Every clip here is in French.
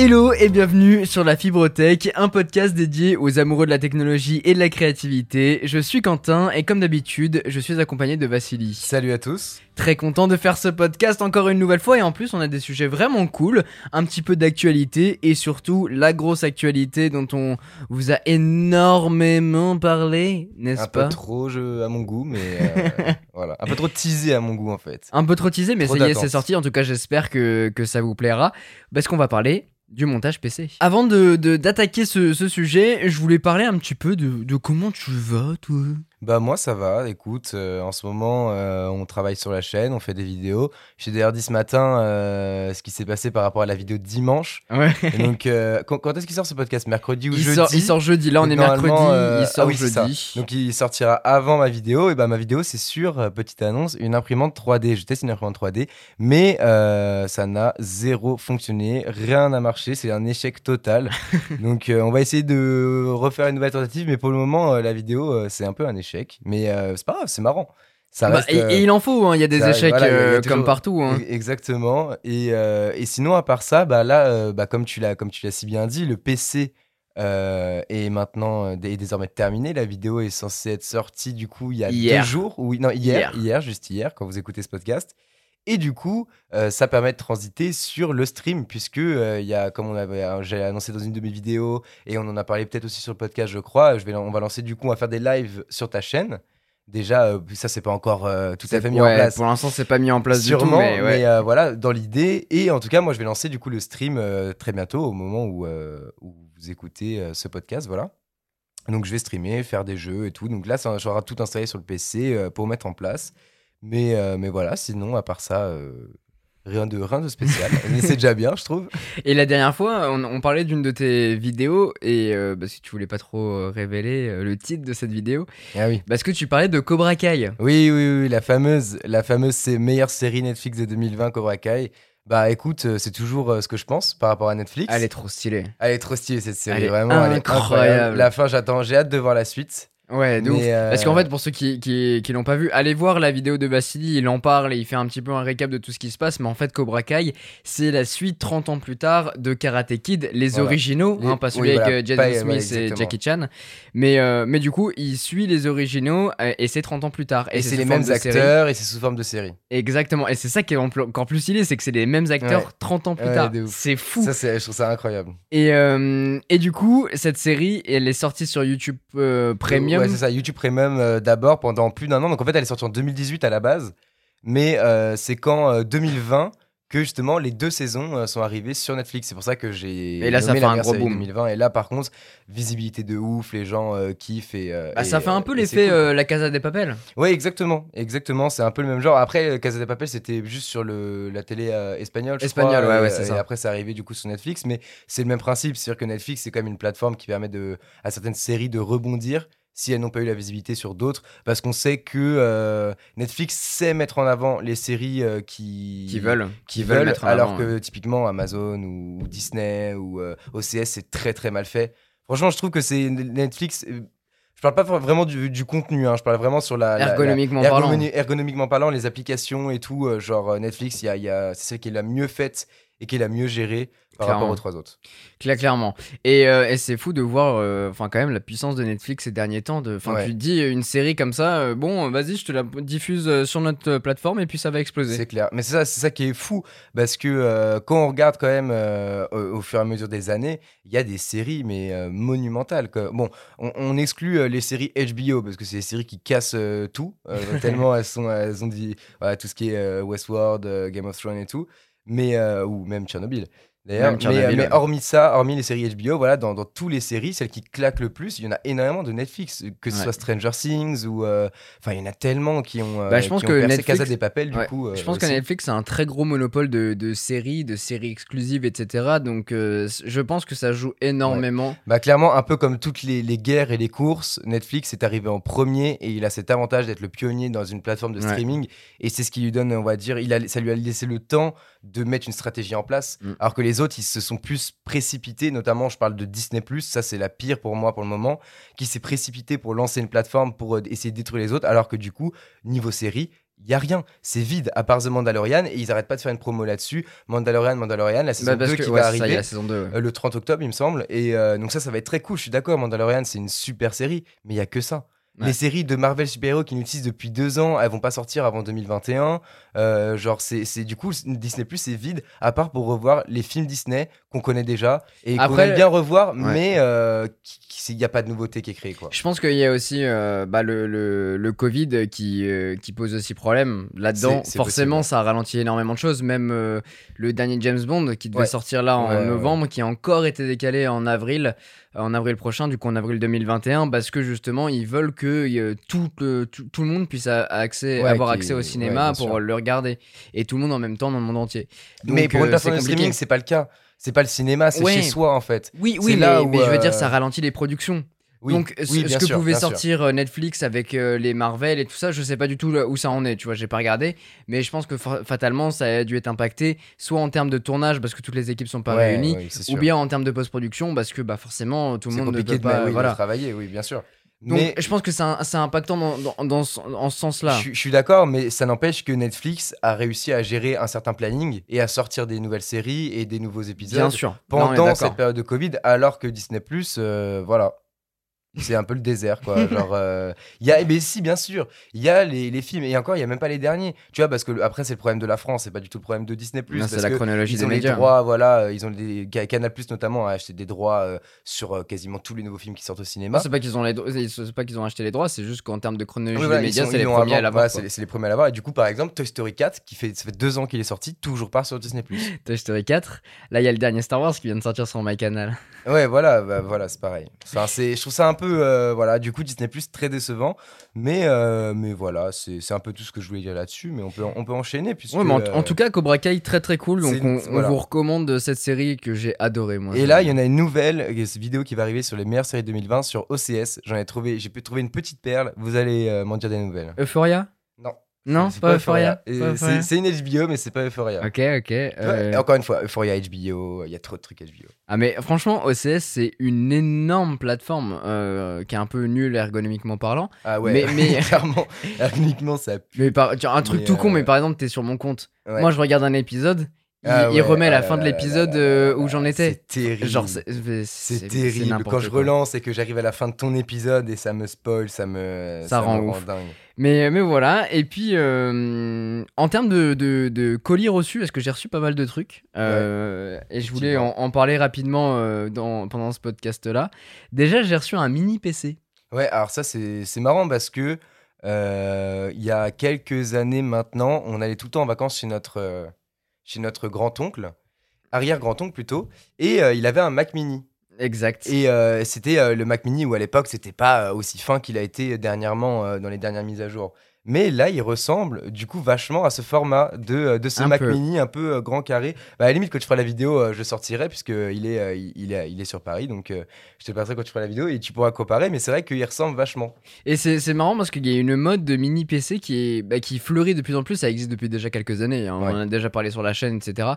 Hello et bienvenue sur la Fibrotech, un podcast dédié aux amoureux de la technologie et de la créativité. Je suis Quentin et comme d'habitude, je suis accompagné de Vassili. Salut à tous. Très content de faire ce podcast encore une nouvelle fois et en plus on a des sujets vraiment cool, un petit peu d'actualité et surtout la grosse actualité dont on vous a énormément parlé, n'est-ce Un pas peu trop je, à mon goût, mais euh, voilà. Un peu trop teasé à mon goût en fait. Un peu trop teasé, mais Trop ça y est, c'est sorti. En tout cas, j'espère que, que ça vous plaira. Parce qu'on va parler du montage PC. Avant de, de- d'attaquer ce, ce sujet, je voulais parler un petit peu de, de comment tu vas, toi? Bah moi ça va, écoute, euh, en ce moment euh, on travaille sur la chaîne, on fait des vidéos. J'ai d'ailleurs dit ce matin euh, ce qui s'est passé par rapport à la vidéo de dimanche. Ouais. Et donc quand, quand est-ce qu'il sort ce podcast? Mercredi ou Il jeudi? sort, il sort jeudi. Là, on Donc, est mercredi. il sort ah oui, jeudi. Donc il sortira avant ma vidéo. Et bah ma vidéo c'est sur, petite annonce, une imprimante 3D. Je teste une imprimante 3D, mais ça n'a zéro fonctionné, rien n'a marché, c'est un échec total. Donc on va essayer de refaire une nouvelle tentative, mais pour le moment la vidéo c'est un peu un échec. Mais euh, c'est pas grave, c'est marrant. Ça Bah, et, euh, et il en faut, hein, il y a des ça- échecs voilà, a- a euh, toujours- comme partout. hein. E- Exactement. Et, et sinon, à part ça, bah là, bah comme tu l'as, comme tu l'as si bien dit, le PC euh, est maintenant est désormais terminé. La vidéo est censée être sortie du coup il y a Hier. deux jours. Oui, non hier, Hier. hier, juste hier, quand vous écoutez ce podcast. Et du coup, euh, ça permet de transiter sur le stream, puisque euh, il y a, comme on avait, euh, j'ai annoncé dans une de mes vidéos, et on en a parlé peut-être aussi sur le podcast, je crois. Je vais, on va lancer du coup, on va faire des lives sur ta chaîne. Déjà, euh, ça c'est pas encore tout à fait mis Ouais, en place. Pour l'instant, c'est pas mis en place Sûrement, du tout. Mais, ouais. voilà, dans l'idée. Et en tout cas, moi, je vais lancer du coup le stream très bientôt, au moment où, où vous écoutez ce podcast, voilà. Donc, je vais streamer, faire des jeux et tout. Donc là, ça j'aurai tout installé sur le PC pour mettre en place. Mais, euh, mais voilà, sinon, à part ça, euh, rien, de, rien de spécial. mais c'est déjà bien, je trouve. Et la dernière fois, on, on parlait d'une de tes vidéos, et euh, parce que tu voulais pas trop euh, révéler le titre de cette vidéo, Ah oui. parce que tu parlais de Cobra Kai. Oui, oui, oui, la fameuse, la fameuse c'est meilleure série Netflix de 2020, Cobra Kai. Bah écoute, c'est toujours ce que je pense par rapport à Netflix. Elle est trop stylée. Elle est trop stylée cette série, Elle est vraiment. Elle est incroyable. La fin, j'attends, j'ai hâte de voir la suite. Ouais, de ouf. euh, Parce qu'en fait, pour ceux qui, qui, qui l'ont pas vu, allez voir la vidéo de Vassili, il en parle et il fait un petit peu un récap de tout ce qui se passe. Mais en fait, Cobra Kai, c'est la suite 30 ans plus tard de Karate Kid, les Voilà. originaux, Les- hein, pas celui oui, avec voilà, euh, Jaden pas- ouais, Smith et. Jackie Chan. Mais, euh, mais du coup, il suit les originaux euh, et c'est 30 ans plus tard. Et, c'est les mêmes série. acteurs et c'est sous forme de série. Exactement. Et c'est ça qui est en- encore plus stylé, c'est que c'est les mêmes acteurs Ouais. 30 ans plus Ouais, tard. C'est fou. Ça, c'est, je trouve ça incroyable. Et, euh, et du coup, cette série, elle est sortie sur YouTube euh, Premium. Ouais, c'est ça, YouTube Premium euh, d'abord pendant plus d'un an. Donc en fait, elle est sortie en 2018 à la base. Mais euh, c'est qu'en euh, 2020 que justement les deux saisons euh, sont arrivées sur Netflix. C'est pour ça que j'ai. Et là, ça fait un gros boom. 2020. Et là, par contre, visibilité de ouf, les gens euh, kiffent. Et, euh, Bah, et, ça fait un peu et l'effet cool. euh, La Casa des Papel. Ouais, exactement, exactement. C'est un peu le même genre. Après, Casa de Papel, c'était juste sur le, la télé espagnole. je Espagnole, crois, ouais, ouais, et, c'est et ça. après, c'est arrivé du coup sur Netflix, mais c'est le même principe. C'est-à-dire que Netflix, c'est quand même une plateforme qui permet de, à certaines séries de rebondir si elles n'ont pas eu la visibilité sur d'autres, parce qu'on sait que euh, Netflix sait mettre en avant les séries euh, qui Qui veulent. qui qui veulent veulent, mettre en alors avant, que typiquement Amazon ou, ou Disney ou euh, OCS c'est très très mal fait. Franchement, je trouve que c'est Netflix. Je parle pas vraiment du, du contenu, hein, je parle vraiment sur la. la- la- Ergonomiquement parlant. ergonomiquement parlant, les applications et tout, genre Netflix, il y a, il y a- c'est celle qui est la mieux faite et qui est la mieux gérée par Clairement. rapport aux trois autres. Cla- clairement. Et, euh, et c'est fou de voir, euh, quand même la puissance de Netflix ces derniers temps. De, Ouais. tu dis une série comme ça, euh, bon vas-y je te la diffuse sur notre plateforme et puis ça va exploser. C'est clair. Mais c'est ça, ça qui est fou, parce que quand on regarde quand même au, au fur et à mesure des années, il y a des séries mais monumentales. quoi. Bon, on, on exclut les séries HBO parce que c'est des séries qui cassent tout, tellement elles sont, elles ont dit voilà, tout ce qui est Westworld, Game of Thrones et tout, mais euh, ou même Tchernobyl. D'ailleurs, mais, Tchernobyl, euh, mais hormis ça, hormis les séries HBO, voilà, dans, dans toutes les séries, celles qui claquent le plus, il y en a énormément de Netflix, que ce Ouais. soit Stranger Things ou, euh, enfin, il y en a tellement qui ont, Bah, je pense qui ont que Netflix- Casa des du Ouais. coup. je pense que. Netflix a un très gros monopole de, de séries, de séries exclusives, etc. Donc je pense que ça joue énormément. Bah clairement, un peu comme toutes les, les guerres et les courses, Netflix est arrivé en premier et il a cet avantage d'être le pionnier dans une plateforme de streaming et c'est ce qui lui donne, on va dire, il a, ça lui a laissé le temps de mettre une stratégie en place, Mm. alors que les autres, ils se sont plus précipités, notamment je parle de Disney ⁇ ça c'est la pire pour moi pour le moment, qui s'est précipité pour lancer une plateforme pour euh, essayer de détruire les autres, alors que du coup, niveau série, il y a rien, c'est vide à part The Mandalorian et ils arrêtent pas de faire une promo là-dessus. Mandalorian, Mandalorian, la saison Bah, parce 2 que- qui ouais, va arriver la saison 2. ouais. euh, le 30 octobre, il me semble. Et euh, donc ça, ça va être très cool. Je suis d'accord, Mandalorian, c'est une super série, mais il y a que ça. Ouais. Les séries de Marvel super-héros qui nous utilisent depuis deux ans, elles vont pas sortir avant 2021. Euh, genre, c'est du coup, Disney Plus c'est vide, à part pour revoir les films Disney qu'on connaît déjà et qu'on aime bien revoir, Ouais. mais euh, il n'y a pas de nouveauté qui est créée. Quoi. Je pense qu'il y a aussi euh, bah, le, le, le Covid qui, euh, qui pose aussi problème. Là-dedans, forcément, possible. ça a ralenti énormément de choses. Même euh, le dernier James Bond qui devait Ouais. sortir là en novembre, qui a encore été décalé en avril, euh, en avril prochain, du coup en avril 2021, parce que justement, ils veulent que euh, tout, le, tout, tout le monde puisse a- accès, Ouais, avoir accès au cinéma pour le regarder. Et tout le monde en même temps dans le monde entier. mais pour une euh, c'est de streaming, c'est pas le cas. C'est pas le cinéma, c'est chez soi en fait. Oui, oui, là mais, où, mais je veux dire, euh, ça ralentit les productions. Oui, Donc, ce, oui, ce bien que sûr, pouvait sûr. sortir euh, Netflix avec euh, les Marvel et tout ça, je sais pas du tout où ça en est, tu vois, j'ai pas regardé, mais je pense que fa- fatalement ça a dû être impacté, soit en termes de tournage parce que toutes les équipes sont pas Ouais, réunies, ouais, ou bien en termes de post-production parce que bah forcément tout le monde ne peut de, pas, oui, de voilà. travailler, oui, bien sûr. Donc mais je pense que c'est impactant dans, dans, en ce sens-là. Je, suis- je suis d'accord, mais ça n'empêche que Netflix a réussi à gérer un certain planning et à sortir des nouvelles séries et des nouveaux épisodes Bien sûr. Pendant cette période de Covid, alors que Disney Plus, voilà. C'est un peu le désert, quoi. Genre, euh, il y a, mais si, bien sûr, il y a les, les films, et encore, il y a même pas les derniers. Tu vois, parce que après, c'est le problème de la France, c'est pas du tout le problème de Disney Plus. Non, c'est la que chronologie ils des ont les médias. droits, voilà, euh, ils ont des Ca- Canal Plus notamment a acheté des droits euh, sur euh, quasiment tous les nouveaux films qui sortent au cinéma. Non, c'est pas qu'ils ont les dro- c'est- c'est pas qu'ils ont acheté les droits, c'est juste qu'en termes de chronologie Oui, voilà, des médias, sont- c'est les premiers à l'avoir. voilà, c'est les- c'est les premiers à l'avoir. Et du coup, par exemple, Toy Story 4, qui fait, ça fait deux ans qu'il est sorti, toujours pas sur Disney Plus. Toy Story 4. Là, il y a le dernier Star Wars qui vient de sortir sur MyCanal. Ouais, voilà, bah, voilà, c'est pareil. Enfin, c'est, je trouve ça un peu, euh, voilà, du coup, Disney Plus très décevant, mais, euh, mais voilà, c'est, un peu tout ce que je voulais dire là-dessus, mais on peut, on peut enchaîner puisque. Ouais, mais en, euh, en tout cas, Cobra Kai, très très cool. Donc, on, vous recommande cette série que j'ai adorée, moi. Et là, il y en a une nouvelle cette vidéo qui va arriver sur les meilleures séries 2020 sur OCS. J'en ai trouvé, j'ai pu trouver une petite perle. Vous allez m'en dire des nouvelles. Euphoria? Non. C'est pas Pas c'est, Euphoria. c'est une HBO, mais c'est pas Euphoria. Ok, ok. Euh, encore une fois, Euphoria HBO, il y a trop de trucs HBO. Ah, mais franchement, OCS, c'est une énorme plateforme euh, qui est un peu nulle ergonomiquement parlant. Ah ouais, Mais- mais- clairement, uniquement ça pue. Mais par, un truc Mais, tout con, euh, mais par exemple, t'es sur mon compte. Ouais. Moi, je regarde un épisode. Il, Ah il ouais, remet ah la fin de l'épisode euh, où j'en étais. C'est terrible. Genre, c'est terrible. Quand je relance et que j'arrive à la fin de ton épisode et ça me spoil, ça me, Ça rend me ouf. dingue. Mais, mais voilà, et puis euh, en termes de, de, de colis reçus, parce que j'ai reçu pas mal de trucs, euh, et je voulais en, en parler rapidement euh, dans, pendant ce podcast-là. Déjà, j'ai reçu un mini PC. Ouais, alors ça, c'est c'est marrant parce que il y a quelques années maintenant, on allait tout le temps en vacances chez notre, chez notre grand-oncle, arrière-grand-oncle plutôt, et euh, il avait un Mac mini. Exact. Et euh, c'était euh, le Mac mini où à l'époque, c'était pas euh, aussi fin qu'il a été dernièrement dans les dernières mises à jour. Mais là, il ressemble du coup vachement à ce format de, euh, de ce Un Mac peu. mini un peu euh, grand carré. Bah, à la limite, quand tu feras la vidéo, euh, je sortirai puisque il est, euh, il, il est, il est sur Paris. Donc je te passerai quand tu feras la vidéo et tu pourras comparer. Mais c'est vrai qu'il ressemble vachement. Et c'est c'est marrant parce qu'il y a une mode de mini PC qui, est, bah, qui fleurit de plus en plus. Ça existe depuis déjà quelques années. hein, Ouais. On en a déjà parlé sur la chaîne, etc.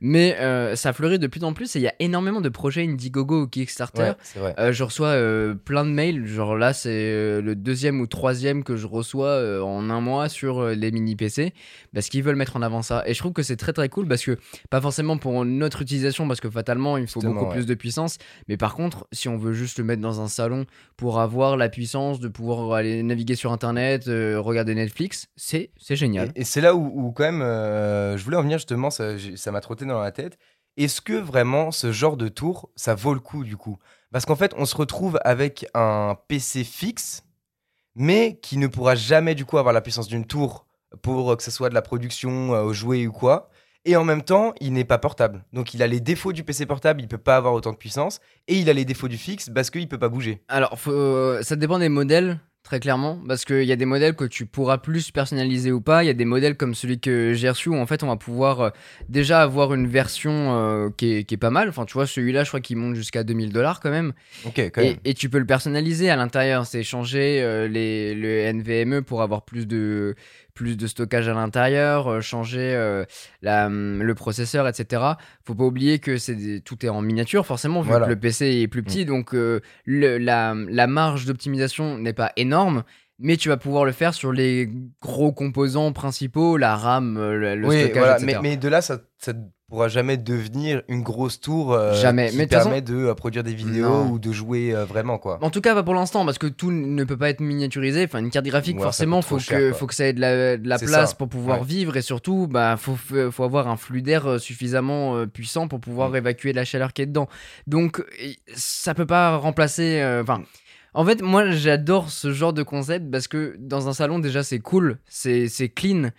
Mais ça fleurit de plus en plus et il y a énormément de projets Indiegogo ou Kickstarter. Ouais, c'est vrai. Je reçois plein de mails, genre là c'est le deuxième ou troisième que je reçois euh, en un mois sur euh, les mini PC, parce qu'ils veulent mettre en avant ça. Et je trouve que c'est très très cool parce que, pas forcément pour notre utilisation, parce que fatalement il faut beaucoup ouais. plus de puissance, mais par contre si on veut juste le mettre dans un salon pour avoir la puissance de pouvoir aller naviguer sur internet, euh, regarder Netflix, c'est génial. Et, et c'est là où, où quand même, euh, je voulais en venir justement, ça m'a trotté dans la tête. Est-ce que vraiment ce genre de tour, ça vaut le coup du coup? Parce qu'en fait, on se retrouve avec un PC fixe, mais qui ne pourra jamais du coup avoir la puissance d'une tour pour euh, que ce soit de la production, euh, jouer ou quoi. Et en même temps, il n'est pas portable. Donc il a les défauts du PC portable, il peut pas avoir autant de puissance, et il a les défauts du fixe parce qu'il peut pas bouger. Alors, euh, ça dépend des modèles, très clairement, parce qu'il y a des modèles que tu pourras plus personnaliser ou pas. Il y a des modèles comme celui que j'ai reçu où en fait on va pouvoir euh, déjà avoir une version euh, qui, est, qui est pas mal. Enfin, tu vois, celui-là, je crois qu'il monte jusqu'à 2000 dollars quand même. Ok, quand Et, même. et tu peux le personnaliser à l'intérieur. C'est changer euh, les, le NVMe pour avoir plus de, plus de stockage à l'intérieur, euh, changer euh, la, hum, le processeur, etc. Faut pas oublier que c'est des- tout est en miniature, forcément, vu Voilà. Mm. que le PC est plus petit. Donc euh, le- la, la marge d'optimisation n'est pas énorme. mais tu vas pouvoir le faire sur les gros composants principaux, la RAM, le, oui, stockage, voilà, etc. mais, mais de là, ça, ça pourra jamais devenir une grosse tour euh, Jamais. qui Mais permet de euh, produire des vidéos Non. ou de jouer euh, vraiment, quoi. En tout cas, pas pour l'instant, parce que tout ne peut pas être miniaturisé. Enfin, une carte graphique, Ouais, forcément, faut que, faut que ça ait de la, de la C'est place ça. pour pouvoir Ouais. vivre et surtout, bah, faut, faut avoir un flux d'air suffisamment puissant pour pouvoir Mm. évacuer la chaleur qui est dedans. Donc, ça peut pas remplacer. Enfin. En fait, moi, j'adore ce genre de concept parce que dans un salon, déjà, c'est cool, c'est c'est clean.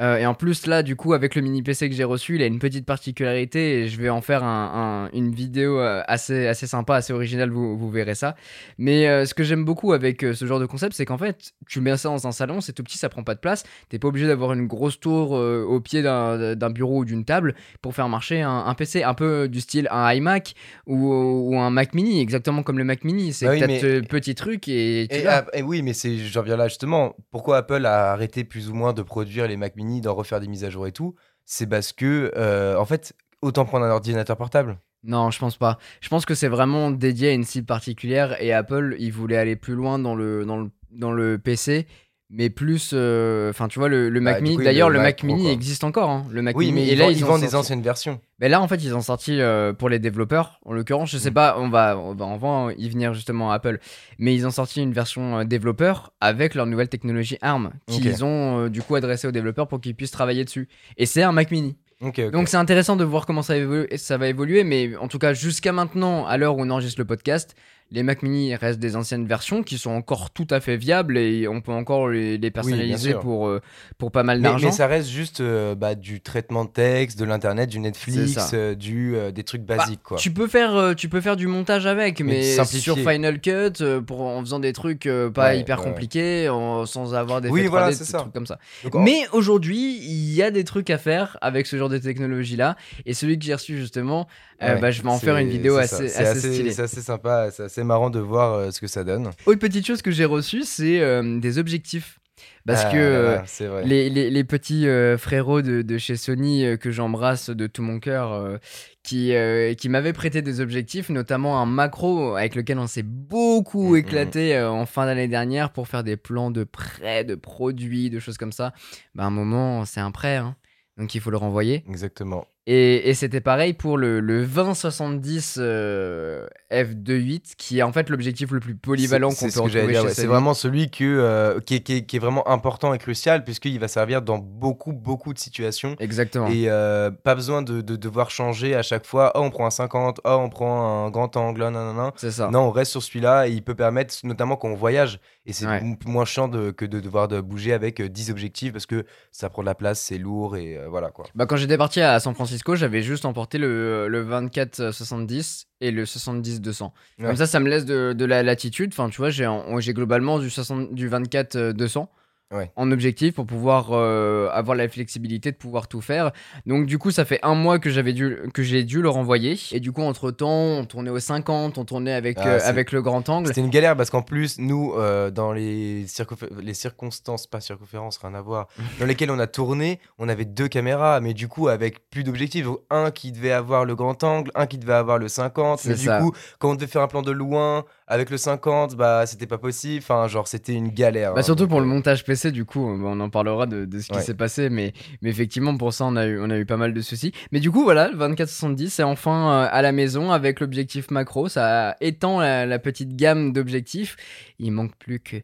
Euh, et en plus, là, du coup, avec le mini PC que j'ai reçu, il a une petite particularité et je vais en faire un- un- une vidéo euh, assez, assez sympa, assez originale, vous, vous verrez ça. Mais euh, ce que j'aime beaucoup avec euh, ce genre de concept, c'est qu'en fait, tu mets ça dans un salon, c'est tout petit, ça prend pas de place. T'es pas obligé d'avoir une grosse tour au pied d'un bureau ou d'une table pour faire marcher un, un PC, un peu du style un iMac ou, ou un Mac Mini, exactement comme le Mac Mini. C'est Bah oui, peut-être mais- petit truc et tu Et, ah, et oui, mais j'en viens là justement. Pourquoi Apple a arrêté plus ou moins de produire les Mac Mini, d'en refaire des mises à jour et tout C'est parce que, euh, en fait, autant prendre un ordinateur portable. Non, je pense pas. Je pense que c'est vraiment dédié à une cible particulière et Apple, il voulait aller plus loin dans le, dans le, dans le PC, mais plus. euh, Enfin, tu vois, le, le Bah, Mac Mini. D'ailleurs, le le Mac Mini existe encore. hein, le Mac Oui, Mini. mais et ils, là, ils vendent des anciennes versions. Mais là, en fait, ils ont sorti euh, pour les développeurs. En l'occurrence, je sais Mm. pas, on va, on va, on va, on va y venir justement à Apple. Mais ils ont sorti une version euh, développeur avec leur nouvelle technologie ARM qu'ils ont euh, du coup adressé aux développeurs pour qu'ils puissent travailler dessus. Et c'est un Mac Mini. Donc c'est intéressant de voir comment ça, évolue- ça va évoluer, mais en tout cas jusqu'à maintenant, à l'heure où on enregistre le podcast, les Mac Mini restent des anciennes versions qui sont encore tout à fait viables et on peut encore les, les personnaliser pour, euh, pour pas mal mais, d'argent. mais ça reste juste euh, bah, du traitement de texte, de l'internet, du Netflix, euh, du, des trucs Bah, basiques, quoi. Tu peux faire, tu peux faire du montage avec, Mais mais, sur Final Cut, pour, en faisant des trucs pas Ouais, hyper ouais. compliqués, en- sans avoir des Oui, 3D, voilà, des c'est ça. trucs comme ça. Donc, Mais aujourd'hui, il y a des trucs à faire avec ce genre de technologie-là, et celui que j'ai reçu justement, ouais, bah, je vais en faire une vidéo assez, assez stylée. C'est assez sympa, c'est assez marrant de voir euh, ce que ça donne. Autre petite chose que j'ai reçue, c'est euh, des objectifs. Parce Ah que euh, les, les- les petits frérots de, de chez Sony que j'embrasse de tout mon cœur, qui, qui m'avaient prêté des objectifs, notamment un macro avec lequel on s'est beaucoup Mhm. éclaté euh, en fin d'année dernière pour faire des plans de prêts, de produits, de choses comme ça. Bah, à un moment, c'est un prêt, hein. donc il faut le renvoyer. Exactement. Et, et c'était pareil pour le, le 2070 euh, f2.8, qui est en fait l'objectif le plus polyvalent qu'on peut ce retrouver chez ouais. C'est vraiment celui que, euh, qui, est, qui est- qui est vraiment important et crucial puisqu'il va servir dans beaucoup, beaucoup de situations. Exactement. Et euh, pas besoin de, de devoir changer à chaque fois. Oh, on prend un 50, oh, on prend un grand angle, non. C'est ça. Non, on reste sur celui-là et il peut permettre, notamment quand on voyage, et c'est Ouais. moins chiant de- que de devoir de bouger avec euh, 10 objectifs parce que ça prend de la place, c'est lourd et euh, voilà quoi. Bah, quand j'étais parti à San Francisco, j'avais juste emporté le, le 24-70 et le 70-200. Ouais. Comme ça, ça me laisse de, de la latitude. Enfin, tu vois, j'ai en- j'ai globalement du, 60 du 24-200 Ouais. en objectif pour pouvoir euh, avoir la flexibilité de pouvoir tout faire. Donc, du coup, ça fait un mois que j'avais dû que j'ai dû le renvoyer. Et du coup, entre temps, on tournait au 50, on tournait avec, Ah, euh, avec le grand angle. C'était une galère parce qu'en plus, nous, euh, dans les, circonf- les circonstances, pas circonférences, rien à voir, dans lesquelles on a tourné, on avait deux caméras, mais du coup, avec plus d'objectifs. Un qui devait avoir le grand angle, un qui devait avoir le 50. C'est Mais ça. du coup, quand on devait faire un plan de loin avec le 50, bah, c'était pas possible. Enfin, genre, c'était une galère. Bah hein. surtout Donc, pour le euh, montage PC, du coup, euh, on en parlera de, de ce qui Ouais. s'est passé, mais, mais effectivement, pour ça, on a, eu, on a eu pas mal de soucis. Mais du coup, voilà, le 2470, c'est enfin euh, à la maison avec l'objectif macro. Ça étend la, la petite gamme d'objectifs. Il manque plus que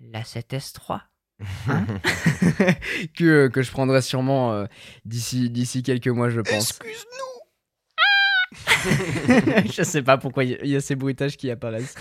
la 7S3. hein, que, que je prendrai sûrement euh, d'ici d'ici quelques mois, je pense. Excuse-nous je sais pas pourquoi il y a- il y, a ces bruitages qui apparaissent.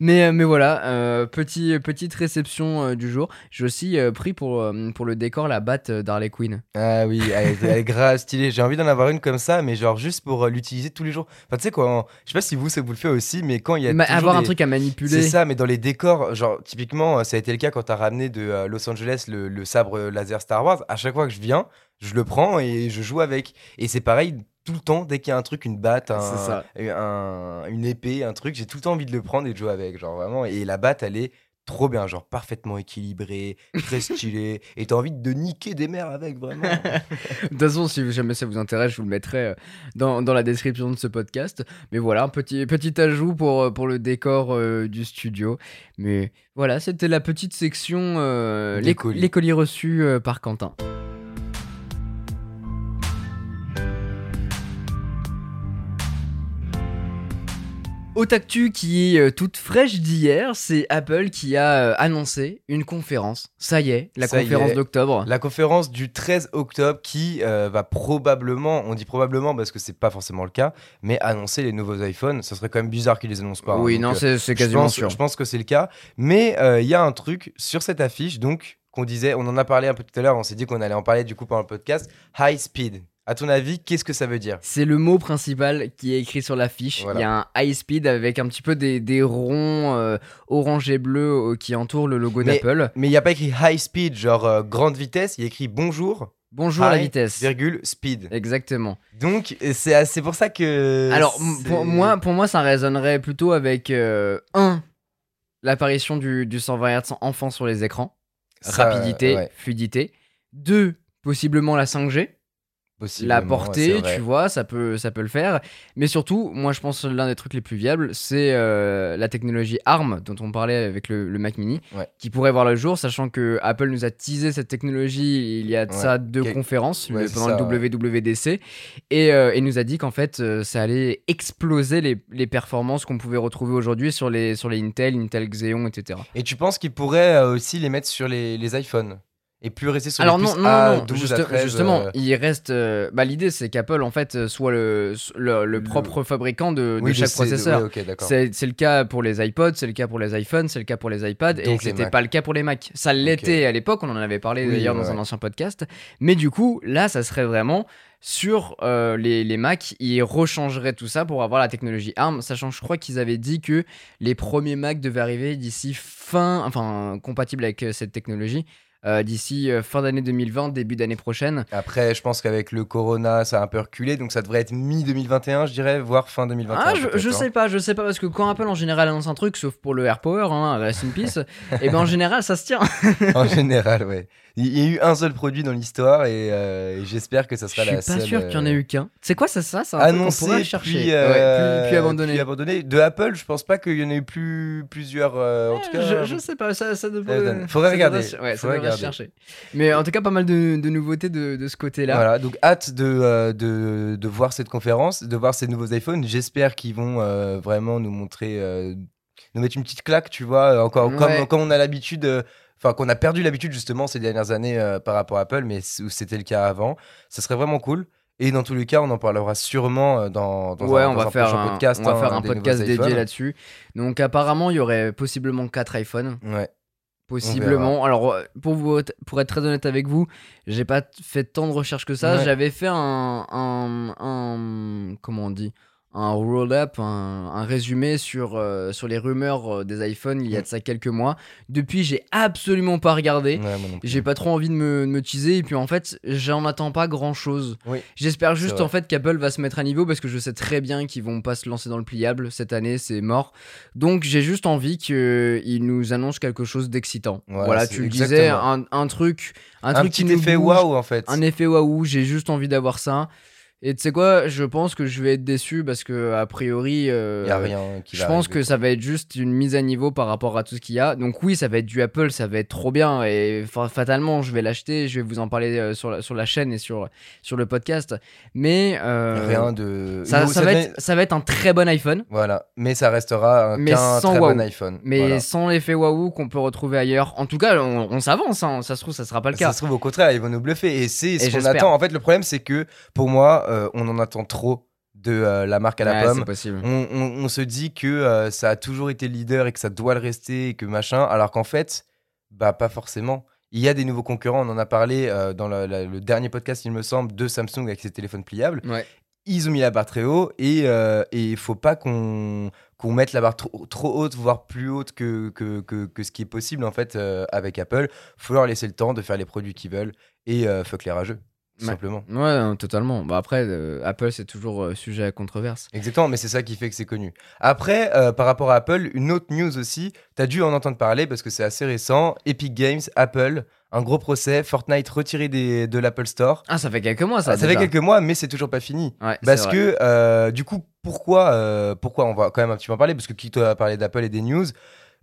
mais, euh, mais voilà, euh, petit, petite réception euh, du jour. J'ai aussi euh, pris pour, pour le décor la batte d'Harley Quinn. Ah oui, elle, est- elle est grave stylée. J'ai envie d'en avoir une comme ça, mais genre juste pour l'utiliser tous les jours. Enfin, tu sais quoi, je sais pas si vous, ça vous le fait aussi, mais quand il y a. Ma- avoir un truc à C'est manipuler. ça, mais dans les décors, genre typiquement, ça a été le cas quand t'as ramené de Los Angeles le, le sabre laser Star Wars. À chaque fois que je viens, je le prends et je joue avec. Et c'est pareil tout le temps, dès qu'il y a un truc, une batte, un- ça. un- une épée, un truc, j'ai tout le temps envie de le prendre et de jouer avec. Genre vraiment, et la batte, elle est trop bien, genre parfaitement équilibré, très stylé, et t'as envie de niquer des mères avec, vraiment. De toute façon, si jamais ça vous intéresse, je vous le mettrai euh, dans, dans la description de ce podcast. Mais voilà, un petit, petit ajout pour, euh, pour le décor euh, du studio. Mais voilà, c'était la petpetite section euh, les, colis. les colis reçus euh, par Quentin. Haute actu qui est euh, toute fraîche d'hier, c'est Apple qui a euh, annoncé une conférence. Ça y est, la Ça conférence d'octobre. La conférence du 13 octobre qui euh, va probablement, on dit probablement parce que c'est pas forcément le cas, mais annoncer les nouveaux iPhones. Ça serait quand même bizarre qu'ils les annoncent pas. hein. oui, non, c'est je quasiment pense, sûr. Je pense que c'est le cas. Mais euh, il y a un truc sur cette affiche, donc, qu'on disait, on en a parlé un peu tout à l'heure, on s'est dit qu'on allait en parler du coup pendant le podcast. High speed. À ton avis, qu'est-ce que ça veut dire C'est le mot principal qui est écrit sur l'affiche. Voilà. Il y a un high speed avec un petit peu des, des ronds euh, orange et bleu euh, qui entourent le logo d'Apple. Mais il n'y a pas écrit high speed, genre euh, grande vitesse, il y a écrit bonjour, Bonjour la high, vitesse. virgule, speed. Exactement. Donc, euh, c'est c'est pour ça que. Alors pour moi, pour moi, ça résonnerait plutôt avec euh, un l'apparition du, du 120 Hz enfant sur les écrans, ça, rapidité, ouais, fluidité. Deux, possiblement la 5G. La portée, tu vois, ça peut, ça peut le faire. Mais surtout, moi je pense que l'un des trucs les plus viables, c'est euh, la technologie ARM dont on parlait avec le, le Mac Mini, Ouais. qui pourrait voir le jour, sachant que Apple nous a teasé cette technologie il y a de Ouais. ça deux Quel- conférences le- pendant ça, le WWDC, et, euh, et nous a dit qu'en fait euh, ça allait exploser les, les performances qu'on pouvait retrouver aujourd'hui sur les, sur les Intel, Intel Xeon, etc. Et tu penses qu'ils pourraient aussi les mettre sur les, les iPhones? Et plus rester sur Alors les non, non, A, non, 12 juste- à 13, justement, euh, il reste. euh, bah, l'idée, c'est qu'Apple, en fait, euh, soit le, le, le propre fabricant de, oui, chaque processeur. d'accord. C'est le cas pour les iPods, c'est le cas pour les iPhones, c'est le cas pour les iPads, et Donc les c'était pas le cas pour les Mac. Ça l'était à l'époque, on en avait parlé Oui, d'ailleurs ouais, dans un ancien podcast. Mais du coup, là, ça serait vraiment sur euh, les, les Mac, ils rechangeraient tout ça pour avoir la technologie ARM, sachant que je crois qu'ils avaient dit que les premiers Mac devaient arriver d'ici fin, enfin, compatibles avec euh, cette technologie. Euh, d'ici euh, fin d'année 2020, début d'année prochaine. Après, je pense qu'avec le Corona, ça a un peu reculé, donc ça devrait être mi-2021, je dirais, voire fin 2021. Ah, je, je hein. sais pas, je sais pas, parce que quand Apple en général annonce un truc, sauf pour le AirPower, hein, rest in peace, et ben en général ça se tient. en général, ouais. Il y a eu un seul produit dans l'histoire et, euh, et j'espère que ça Je sera suis la pas seule. sûr qu'il y en ait eu qu'un. C'est quoi ça, ça truc Annoncé, pourrait chercher. puis, Ouais, puis, puis abandonné. puis abandonné. De Apple, je pense pas qu'il y en ait eu plus, plusieurs. en tout cas, je, je sais pas, ça, ça devrait. donne. Faudrait regarder, ouais, faudrait se chercher. Mais en tout cas, pas mal de, de nouveautés de, de ce côté-là. Voilà, donc hâte de, euh, de, de voir cette conférence, de voir ces nouveaux iPhones. J'espère qu'ils vont euh, vraiment nous montrer, euh, nous mettre une petite claque, tu vois, encore Ouais. comme, comme on a l'habitude, euh, enfin qu'on a perdu l'habitude justement ces dernières années euh, par rapport à Apple, mais où c'était le cas avant. Ça serait vraiment cool. Et dans tous les cas, on en parlera sûrement dans, dans ouais, un, on dans va un faire prochain un, podcast. on va hein, faire un podcast dédié là-dessus. Donc apparemment, il y aurait possiblement 4 iPhones. Ouais. Possiblement. Alors, euh, pour, vous, pour être très honnête avec vous, j'ai pas fait tant de recherches que ça. Ouais. J'avais fait un, un, un- Comment on dit? Un roll-up, un, un résumé sur, euh, sur les rumeurs euh, des iPhones il y a Mm. de ça quelques mois. Depuis, j'ai absolument pas regardé. Ouais. J'ai pas trop envie de me, de me teaser et puis en fait j'en attends pas grand chose. Oui, J'espère juste en fait qu'Apple va se mettre à niveau parce que je sais très bien qu'ils vont pas se lancer dans le pliable cette année, c'est mort. Donc j'ai juste envie qu'ils nous annoncent quelque chose d'excitant. Voilà, tu le disais, un, un truc, un, un, truc petit effet waouh en fait. un effet waouh. J'ai juste envie d'avoir ça. Et tu sais quoi, je pense que je vais être déçu parce que a priori, euh, Il y a rien qui je va pense arriver, que ça va être juste une mise à niveau par rapport à tout ce qu'il y a. Donc oui, ça va être du Apple, ça va être trop bien et fa- fatalement, je vais l'acheter, je vais vous en parler euh, sur, la, sur la chaîne et sur, sur le podcast. Mais euh, rien de. ça, ça va être, ça va être un très bon iPhone, Voilà, mais ça restera un- Mais qu'un sans très bon iPhone. mais Voilà. sans l'effet waouh qu'on peut retrouver ailleurs. En tout cas, on, on s'avance, hein. ça se trouve, ça sera pas le Ça cas. se trouve au contraire, ils vont nous bluffer. Et c'est ce qu'on attend. En fait, le problème, c'est que pour moi, euh, on en attend trop de euh, la marque à la Ouais, pomme. c'est possible. On, on- on se dit que euh, ça a toujours été leader et que ça doit le rester et que machin, alors qu'en fait, bah pas forcément. Il y a des nouveaux concurrents, on en a parlé dans la- la- le dernier podcast, il me semble, de Samsung avec ses téléphones pliables. Ouais. Ils ont mis la barre très haut et il faut pas qu'on mette la barre trop, trop haute, voire plus haute que, que, que, que ce qui est possible en fait avec Apple. faut leur laisser le temps de faire les produits qu'ils veulent et fuck les rageux. Tout Ouais. simplement. Ouais, non, totalement. Bah après, euh, Apple, c'est toujours euh, sujet à controverse. Exactement, mais c'est ça qui fait que c'est connu. Après, euh, par rapport à Apple, une autre news aussi, tu as dû en entendre parler parce que c'est assez récent. Epic Games, Apple, un gros procès, Fortnite retiré des, de l'Apple Store. Ah, ça fait quelques mois, ça. Ça, fait quelques mois, mais c'est toujours pas fini. Ouais, Parce que, du coup, pourquoi, pourquoi on va quand même un petit peu en parler? Parce que qui t'a parlé d'Apple et des news?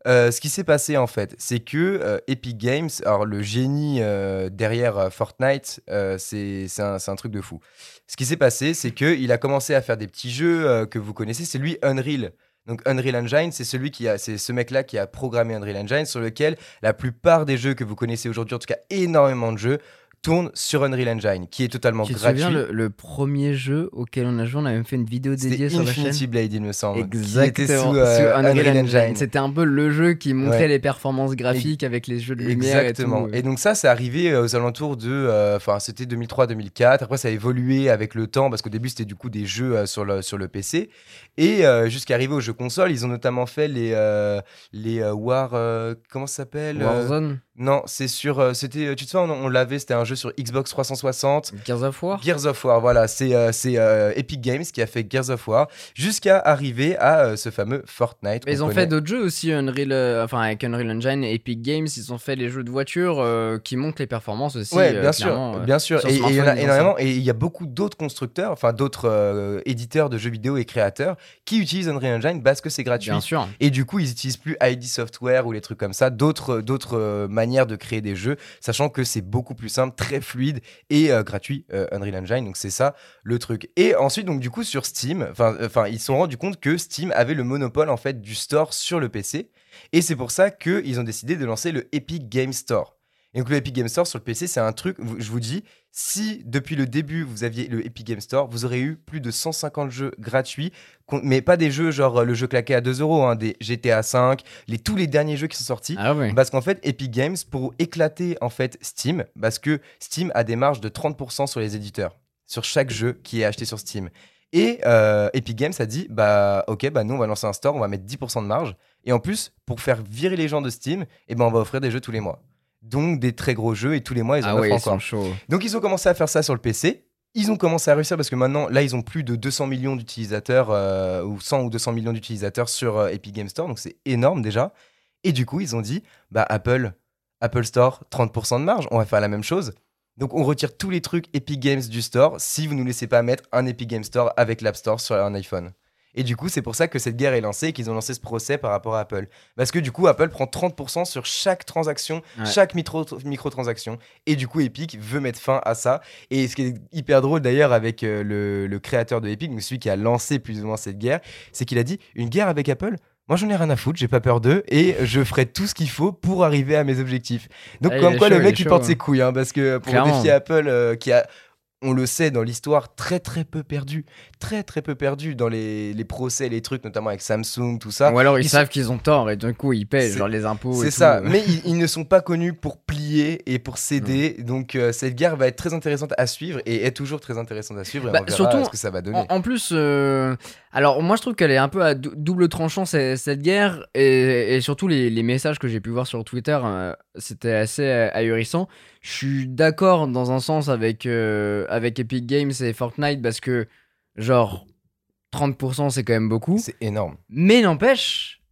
Euh, ce qui s'est passé en fait, c'est que euh, Epic Games, alors le génie euh, derrière Fortnite, c'est un, un truc de fou. Ce qui s'est passé, c'est qu'il a commencé à faire des petits jeux que vous connaissez. C'est lui Unreal. Donc Unreal Engine, c'est celui qui a, c'est ce mec-là qui a programmé Unreal Engine, sur lequel la plupart des jeux que vous connaissez aujourd'hui, en tout cas énormément de jeux, tournent sur Unreal Engine, qui est totalement Tu te gratuit. souviens, le, le premier jeu auquel on a joué, on a même fait une vidéo dédiée sur la chaîne Infinity Blade, il me semble. qui Exactement, était sous, sur euh, Unreal Engine. C'était un peu le jeu qui montrait Ouais. les performances graphiques avec les jeux de lumière Exactement. et tout. Et, donc ça, c'est arrivé euh, aux alentours de, euh, enfin, c'était 2003-2004. Après, ça a évolué avec le temps parce qu'au début, c'était du coup des jeux sur le sur le PC. Et jusqu'à arriver aux jeux console, ils ont notamment fait les les War, comment ça s'appelle Warzone, Non, c'est sur, euh, c'était, tu te souviens, on, on l'avait, c'était un jeu sur Xbox 360. Gears of War. Gears of War, voilà, c'est euh, euh, Epic Games qui a fait Gears of War jusqu'à arriver à euh, ce fameux Fortnite. Mais ils ont connaît. fait d'autres jeux aussi, Unreal, euh, enfin avec Unreal Engine et Epic Games, ils ont fait les jeux de voiture euh, qui montrent les performances aussi. Ouais, euh, bien sûr, euh. bien sûr. Et il y en a énormément. Et il y a beaucoup d'autres constructeurs, enfin d'autres euh, éditeurs de jeux vidéo et créateurs qui utilisent Unreal Engine parce que c'est gratuit. Bien sûr. Et du coup, ils utilisent plus ID Software ou les trucs comme ça, d'autres d'autres euh, de créer des jeux, sachant que c'est beaucoup plus simple, très fluide et euh, gratuit euh, Unreal Engine. Donc c'est ça le truc. Et ensuite, donc du coup sur Steam, enfin enfin ils se sont rendus compte que Steam avait le monopole en fait du store sur le PC. Et c'est pour ça qu'ils ont décidé de lancer le Epic Game Store. Et donc le Epic Game Store sur le PC, c'est un truc, je vous dis, si depuis le début vous aviez le Epic Game Store, vous aurez eu plus de 150 jeux gratuits, mais pas des jeux genre le jeu claqué à 2 euros, hein, des GTA 5, les, tous les derniers jeux qui sont sortis. Ah ouais. Parce qu'en fait, Epic Games, pour éclater en fait Steam, parce que Steam a des marges de 30% sur les éditeurs, sur chaque jeu qui est acheté sur Steam. Et euh, Epic Games a dit, bah ok, bah nous on va lancer un store, on va mettre 10% de marge. Et en plus, pour faire virer les gens de Steam, eh ben on va offrir des jeux tous les mois. Donc des très gros jeux et tous les mois ils en ah offrent ouais, ils encore. sont chauds. Donc ils ont commencé à faire ça sur le PC. Ils ont commencé à réussir parce que maintenant, là, ils ont plus de 200 millions d'utilisateurs, euh, ou 100 ou 200 millions d'utilisateurs sur euh, Epic Game Store, donc c'est énorme déjà. Et du coup, ils ont dit, bah Apple, Apple Store, 30% de marge, on va faire la même chose. Donc on retire tous les trucs Epic Games du store si vous ne nous laissez pas mettre un Epic Game Store avec l'App Store sur un iPhone. Et du coup, c'est pour ça que cette guerre est lancée et qu'ils ont lancé ce procès par rapport à Apple. Parce que du coup, Apple prend 30% sur chaque transaction, Ouais. chaque micro- microtransaction. Et du coup, Epic veut mettre fin à ça. Et ce qui est hyper drôle d'ailleurs avec euh, le, le créateur de Epic, donc celui qui a lancé plus ou moins cette guerre, c'est qu'il a dit une guerre avec Apple moi j'en ai rien à foutre, j'ai pas peur d'eux et je ferai tout ce qu'il faut pour arriver à mes objectifs. Donc Ah, comme quoi chaud, le mec il porte chaud, ses hein. couilles hein, parce que pour Clairement. défier Apple euh, qui a on le sait dans l'histoire très très peu perdu, très très peu perdu dans les, les procès, les trucs notamment avec Samsung, tout ça. Ou alors ils, ils savent qu'ils ont tort et d'un coup ils paient genre les impôts. C'est ça, mais ils, ils ne sont pas connus pour plier et pour céder. Donc euh, cette guerre va être très intéressante à suivre et est toujours très intéressante à suivre. Et Bah, on verra surtout, ce que ça va donner. En, en plus, euh, alors moi je trouve qu'elle est un peu à dou- double tranchant cette, cette guerre et, et surtout les, les messages que j'ai pu voir sur Twitter, euh, c'était assez euh, ahurissant. Je suis d'accord dans un sens avec, euh, avec Epic Games et Fortnite parce que genre 30% c'est quand même beaucoup. C'est énorme. Mais n'empêche,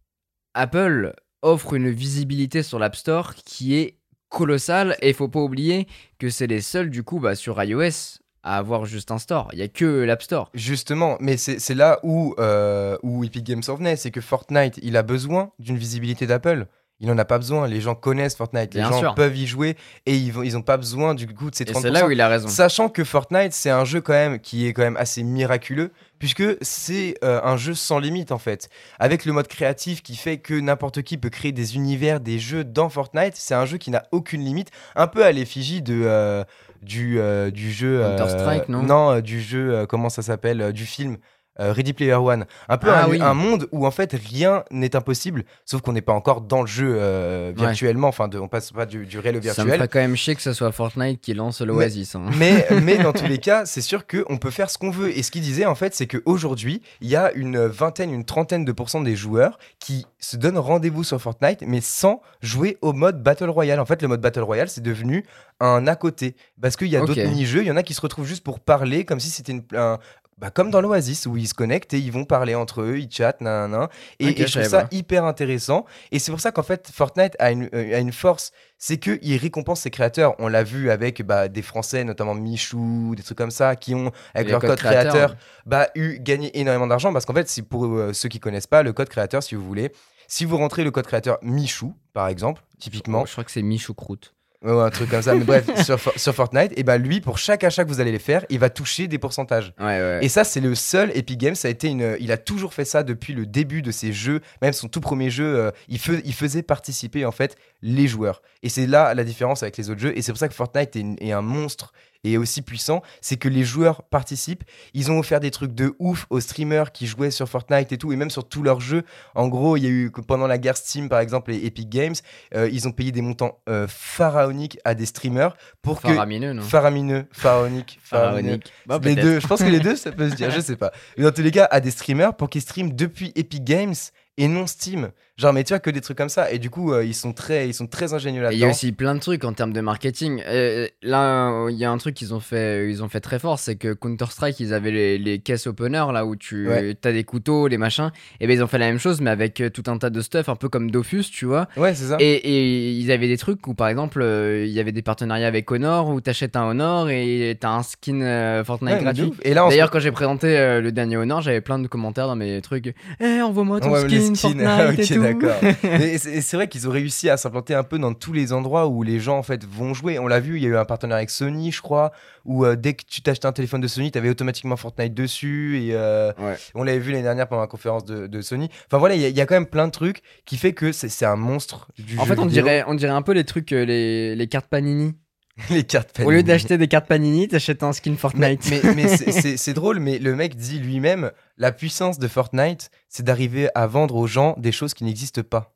Apple offre une visibilité sur l'App Store qui est colossale et il faut pas oublier que c'est les seuls du coup bah, sur iOS à avoir juste un store. Il y a que l'App Store. Justement, mais c'est là où, euh, où Epic Games en venait, c'est que Fortnite, il a besoin d'une visibilité d'Apple. Il n'en a pas besoin, les gens connaissent Fortnite, les gens sûr. peuvent y jouer et ils n'ont ils pas besoin du coup de ces Et 30%. c'est là où il a raison. Sachant que Fortnite, c'est un jeu quand même qui est quand même assez miraculeux, puisque c'est euh, un jeu sans limite en fait. Avec le mode créatif qui fait que n'importe qui peut créer des univers, des jeux dans Fortnite, c'est un jeu qui n'a aucune limite, un peu à l'effigie de euh, du, euh, du jeu euh, Counter-Strike, non? Non, euh, du jeu, euh, comment ça s'appelle, euh, du film. Euh, Ready Player One. Un peu Ah un, oui. un monde où en fait rien n'est impossible, sauf qu'on n'est pas encore dans le jeu euh, Ouais. virtuellement. Enfin, de- on passe pas du, du réel au Ça me virtuel. ferait quand même chier que ce soit Fortnite qui lance l'Oasis. hein. Mais, mais dans tous les cas, c'est sûr qu'on peut faire ce qu'on veut. Et ce qu'il disait, en fait, c'est qu'aujourd'hui, il y a une vingtaine, une trentaine de pourcents des joueurs qui se donnent rendez-vous sur Fortnite, mais sans jouer au mode Battle Royale. En fait, le mode Battle Royale, c'est devenu un à côté. Parce qu'il y a d'autres mini-jeux, il y en a qui se retrouvent juste pour parler, comme si c'était une- un. Bah, comme dans l'Oasis où ils se connectent et ils vont parler entre eux, ils chattent, nanana. Et, Ok, et je trouve ça hyper intéressant. Et c'est pour ça qu'en fait, Fortnite a une, euh, a une force, c'est qu'il récompense ses créateurs. On l'a vu avec bah, des Français, notamment Michou, des trucs comme ça, qui ont, avec leur code créateur, bah, eu gagné énormément d'argent. Parce qu'en fait, c'est pour euh, ceux qui connaissent pas, le code créateur, si vous voulez, si vous rentrez le code créateur Michou, par exemple, typiquement, Je crois que c'est Michoucroute. Ouais, ouais, un truc comme ça, mais bref, sur, For- sur Fortnite, et bah lui, pour chaque achat que vous allez les faire, il va toucher des pourcentages. Ouais, ouais. Et ça, c'est le seul Epic Games. Ça a été une, il a toujours fait ça depuis le début de ses jeux, même son tout premier jeu. euh, il, fais- il faisait participer en fait les joueurs. Et c'est là la différence avec les autres jeux. Et c'est pour ça que Fortnite est, une- est un monstre et aussi puissant, c'est que les joueurs participent. Ils ont offert des trucs de ouf aux streamers qui jouaient sur Fortnite et tout, et même sur tous leurs jeux. En gros, il y a eu pendant la guerre Steam, par exemple, et Epic Games, euh, ils ont payé des montants euh, pharaoniques à des streamers pour que Faramineux, non? Faramineux, pharaonique. Pharaonique. Bah, les deux, je pense que les deux, ça peut se dire, je sais pas. Mais dans tous les cas, à des streamers pour qu'ils streament depuis Epic Games et non Steam. Genre, mais tu vois que des trucs comme ça. Et du coup, euh, ils sont très, ils sont très ingénieux Et Il y a là-dedans. aussi plein de trucs en termes de marketing. Euh, là, euh, il y a un truc qu'ils ont fait, ils ont fait très fort, c'est que Counter Strike, ils avaient les, les caisses opener là où tu Ouais. as des couteaux, les machins. Et ben ils ont fait la même chose, mais avec tout un tas de stuff, un peu comme Dofus, tu vois. Ouais, c'est ça. Et, et ils avaient des trucs où, par exemple, euh, il y avait des partenariats avec Honor où t'achètes un Honor et t'as un skin euh, Fortnite Ouais, gratuit. Et là, D'ailleurs, quand j'ai présenté le dernier Honor, j'avais plein de commentaires dans mes trucs. Eh, envoie-moi ton Ouais, skin skins. Fortnite Ok, et tout. D'accord. Mais c'est vrai qu'ils ont réussi à s'implanter un peu dans tous les endroits où les gens en fait vont jouer. On l'a vu, il y a eu un partenariat avec Sony, je crois, où euh, dès que tu t'achetais un téléphone de Sony, tu avais automatiquement Fortnite dessus. Et euh, Ouais. on l'avait vu l'année dernière pendant la conférence de, de Sony. Enfin voilà, il y, a- il y a quand même plein de trucs qui fait que c'est un monstre du En jeu fait, on vidéo. dirait, on dirait un peu les trucs, euh, les, les cartes Panini. les cartes Au lieu Panini. d'acheter des cartes Panini, t'achètes un skin Fortnite. mais, mais c'est- drôle, mais le mec dit lui-même la puissance de Fortnite, c'est d'arriver à vendre aux gens des choses qui n'existent pas.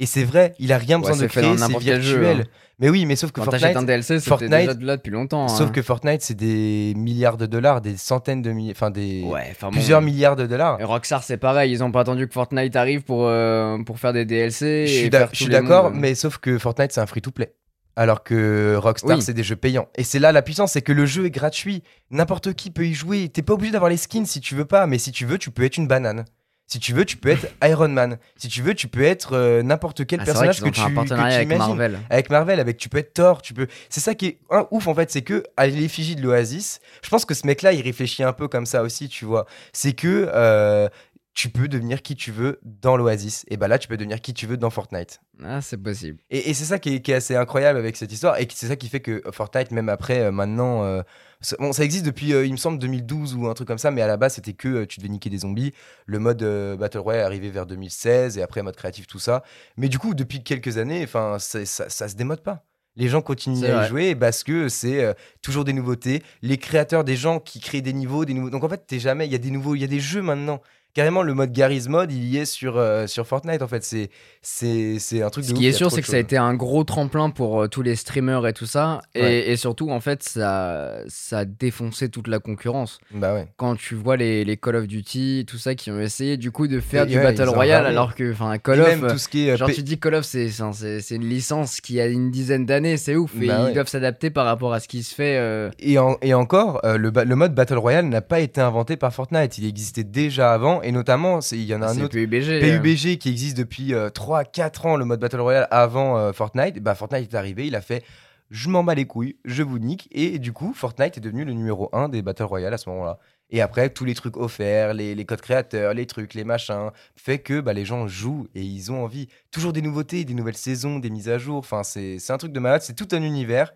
Et c'est vrai, il a rien Ouais, besoin de créer, c'est n'importe quel jeu, virtuel. hein. Mais oui, mais sauf que Quand Fortnite, un DLC, c'était Fortnite- déjà de là depuis longtemps. sauf hein. que Fortnite, c'est des milliards de dollars, des centaines de milliers, enfin des Ouais, bon. plusieurs milliards de dollars. Et Rockstar, c'est pareil, ils ont pas attendu que Fortnite arrive pour, euh, pour faire des DLC. Je suis d'accord, mais sauf que Fortnite, c'est un free-to-play. Alors que Rockstar, Oui. c'est des jeux payants. Et c'est là la puissance, c'est que le jeu est gratuit. N'importe qui peut y jouer. T'es pas obligé d'avoir les skins si tu veux pas, mais si tu veux, tu peux être une banane. Si tu veux, tu peux être Iron Man. Si tu veux, tu peux être euh, n'importe quel Ah, personnage que tu, un que avec imagines. Marvel. Avec Marvel, avec tu peux être Thor, tu peux. C'est ça qui est un ouf en fait, c'est que à l'effigie de l'Oasis, je pense que ce mec-là, il réfléchit un peu comme ça aussi, tu vois. C'est que euh, tu peux devenir qui tu veux dans l'Oasis, et bah là, tu peux devenir qui tu veux dans Fortnite. Ah, c'est possible. Et, et c'est ça qui est, qui est assez incroyable avec cette histoire, et c'est ça qui fait que Fortnite, même après, euh, maintenant, euh, ça- bon, ça existe depuis, euh, il me semble, 2012 ou un truc comme ça, mais à la base, c'était que tu devais niquer des zombies. Le mode Battle Royale est arrivé vers 2016, et après, mode créatif, tout ça. Mais du coup, depuis quelques années, ça, ça se démode pas. Les gens continuent à y jouer parce que c'est euh, toujours des nouveautés. Les créateurs, des gens qui créent des niveaux, des nouveaux. Donc en fait, t'es jamais. Il y a des nouveaux, il y a des jeux maintenant. Carrément, le mode Garry's Mod, il y est sur, euh, sur Fortnite. En fait, c'est c'est c'est un truc. Ce de qui ouf, il est sûr, c'est que ça a été un gros tremplin pour euh, tous les streamers et tout ça. Et, Ouais. et surtout, en fait, ça, ça a défoncé toute la concurrence. Bah ouais. Quand tu vois les, les Call of Duty, tout ça, qui ont essayé du coup de faire Et du ouais, Battle ils Royale, alors que, enfin, Et Call of. même euh, tout ce qui est. Genre, P- tu dis Call of, c'est c'est- c'est- une licence qui a une dizaine d'années, c'est ouf. Et Bah ils ouais. doivent s'adapter par rapport à ce qui se fait. euh, Et, en- et encore, euh, le, le mode Battle Royale n'a pas été inventé par Fortnite. Il existait déjà avant. Et notamment, c'est- il y en a un c'est autre. PUBG. euh. Qui existe depuis 3-4 ans, le mode Battle Royale avant euh, Fortnite. Bah, Fortnite est arrivé, il a fait je m'en bats les couilles, je vous nique. Et du coup, Fortnite est devenu le numéro 1 des Battle Royale à ce moment-là. Et après, tous les trucs offerts, les, les codes créateurs, les trucs, les machins, fait que bah, les gens jouent et ils ont envie. Toujours des nouveautés, des nouvelles saisons, des mises à jour. Enfin, c'est c'est un truc de malade, c'est tout un univers.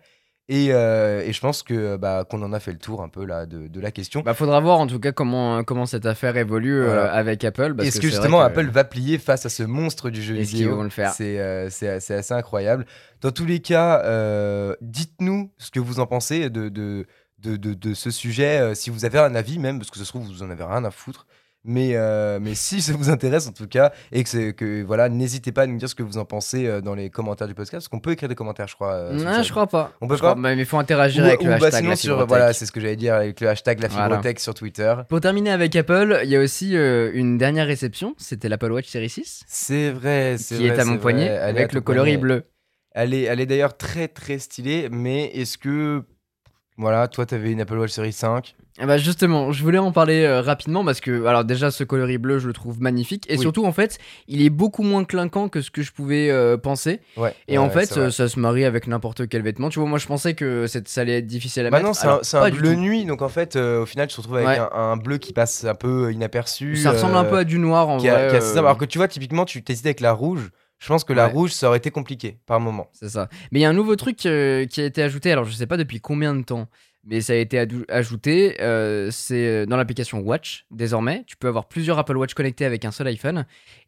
Et, euh, et je pense que bah, qu'on en a fait le tour un peu là de, de la question. Bah, faudra voir en tout cas comment, comment cette affaire évolue euh, avec Apple. Parce Est-ce que justement que- Apple va plier face à ce monstre du jeu Est-ce qu'ils vont le faire C'est euh, c'est- c'est assez incroyable. Dans tous les cas, dites-nous ce que vous en pensez de, de, de, de, ce sujet. si vous avez un avis, même, parce que ça se trouve, vous en avez rien à foutre. Mais, euh, mais si ça vous intéresse en tout cas, et que, voilà, n'hésitez pas à nous dire ce que vous en pensez euh, dans les commentaires du podcast, parce qu'on peut écrire des commentaires, je crois. euh, Non, je crois pas. On peut Je pas Mais il faut interagir Ou- avec ou le bah hashtag sinon la sur, voilà, c'est ce que j'allais dire avec le hashtag la Voilà. sur Twitter. Pour terminer avec Apple, il y a aussi euh, une dernière réception, c'était l'Apple Watch Series 6, C'est vrai, c'est qui vrai, est à mon poignet, avec le coloris bleu. Elle est, elle est d'ailleurs très très stylée, mais est-ce que voilà, toi t'avais une Apple Watch série 5 Ah bah justement, je voulais en parler euh, rapidement parce que, alors déjà, ce coloris bleu, je le trouve magnifique. Et Oui. surtout, en fait, il est beaucoup moins clinquant que ce que je pouvais euh, penser. Ouais. Et ouais, en fait, euh, ça se marie avec n'importe quel vêtement. Tu vois, moi, je pensais que ça allait être difficile à Bah mettre. non, c'est un, un du bleu nuit, donc en fait, euh, au final, tu te retrouves avec Ouais. un, un bleu qui passe un peu inaperçu. Ça ressemble un peu à du noir en qui a- vrai. qui a. Alors que tu vois, typiquement, tu t'hésites avec la rouge. Je pense que la Ouais. rouge, ça aurait été compliqué par moment. C'est ça. Mais il y a un nouveau truc euh, qui a été ajouté, alors je sais pas depuis combien de temps, mais ça a été ajouté. euh, c'est euh, dans l'application Watch, désormais. Tu peux avoir plusieurs Apple Watch connectés avec un seul iPhone.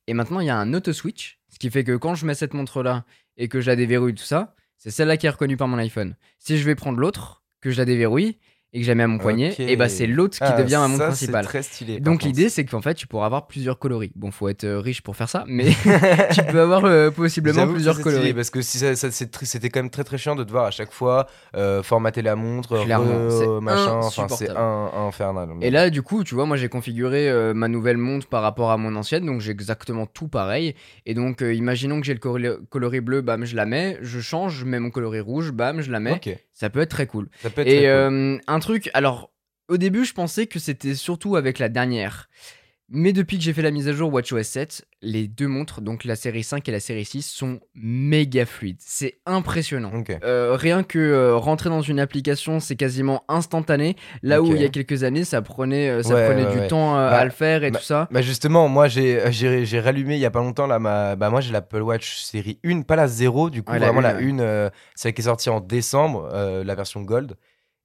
Et maintenant, il y a un auto switch, ce qui fait que quand je mets cette montre-là et que je la déverrouille, tout ça, c'est celle-là qui est reconnue par mon iPhone. Si je vais prendre l'autre, que je la déverrouille et que je la mets à mon poignet, et bah c'est l'autre qui Ah, devient ma montre principale. Très stylé. Donc l'idée c'est qu'en fait tu pourras avoir plusieurs coloris. Bon faut être euh, riche pour faire ça, mais tu peux avoir euh, possiblement plusieurs c'est stylé, coloris. Parce que si ça- c'était quand même très très chiant de devoir à chaque fois euh, formater la montre, Clairement, re- machin, enfin c'est infernal. Et là, du coup, tu vois, moi j'ai configuré euh, ma nouvelle montre par rapport à mon ancienne, donc j'ai exactement tout pareil. Et donc, imaginons que j'ai le coloris, coloris bleu, bam, je la mets, je change, je mets mon coloris rouge, bam, je la mets. ok, Ça peut être très cool. ça peut être très Et cool. euh, un truc, alors, au début, je pensais que c'était surtout avec la dernière. Mais depuis que j'ai fait la mise à jour WatchOS 7, les deux montres, donc la série 5 et la série 6, sont méga fluides. C'est impressionnant. Euh, rien que euh, rentrer dans une application, c'est quasiment instantané. Là où il y a quelques années, ça prenait, euh, ça Ouais, prenait ouais, du ouais. temps Bah, à le faire et bah, tout ça. Bah justement, moi j'ai rallumé il y a pas longtemps là ma bah moi j'ai l'Apple Watch série 1, pas la 0 du coup vraiment une, la ouais. 1 euh, celle qui est sortie en décembre la version Gold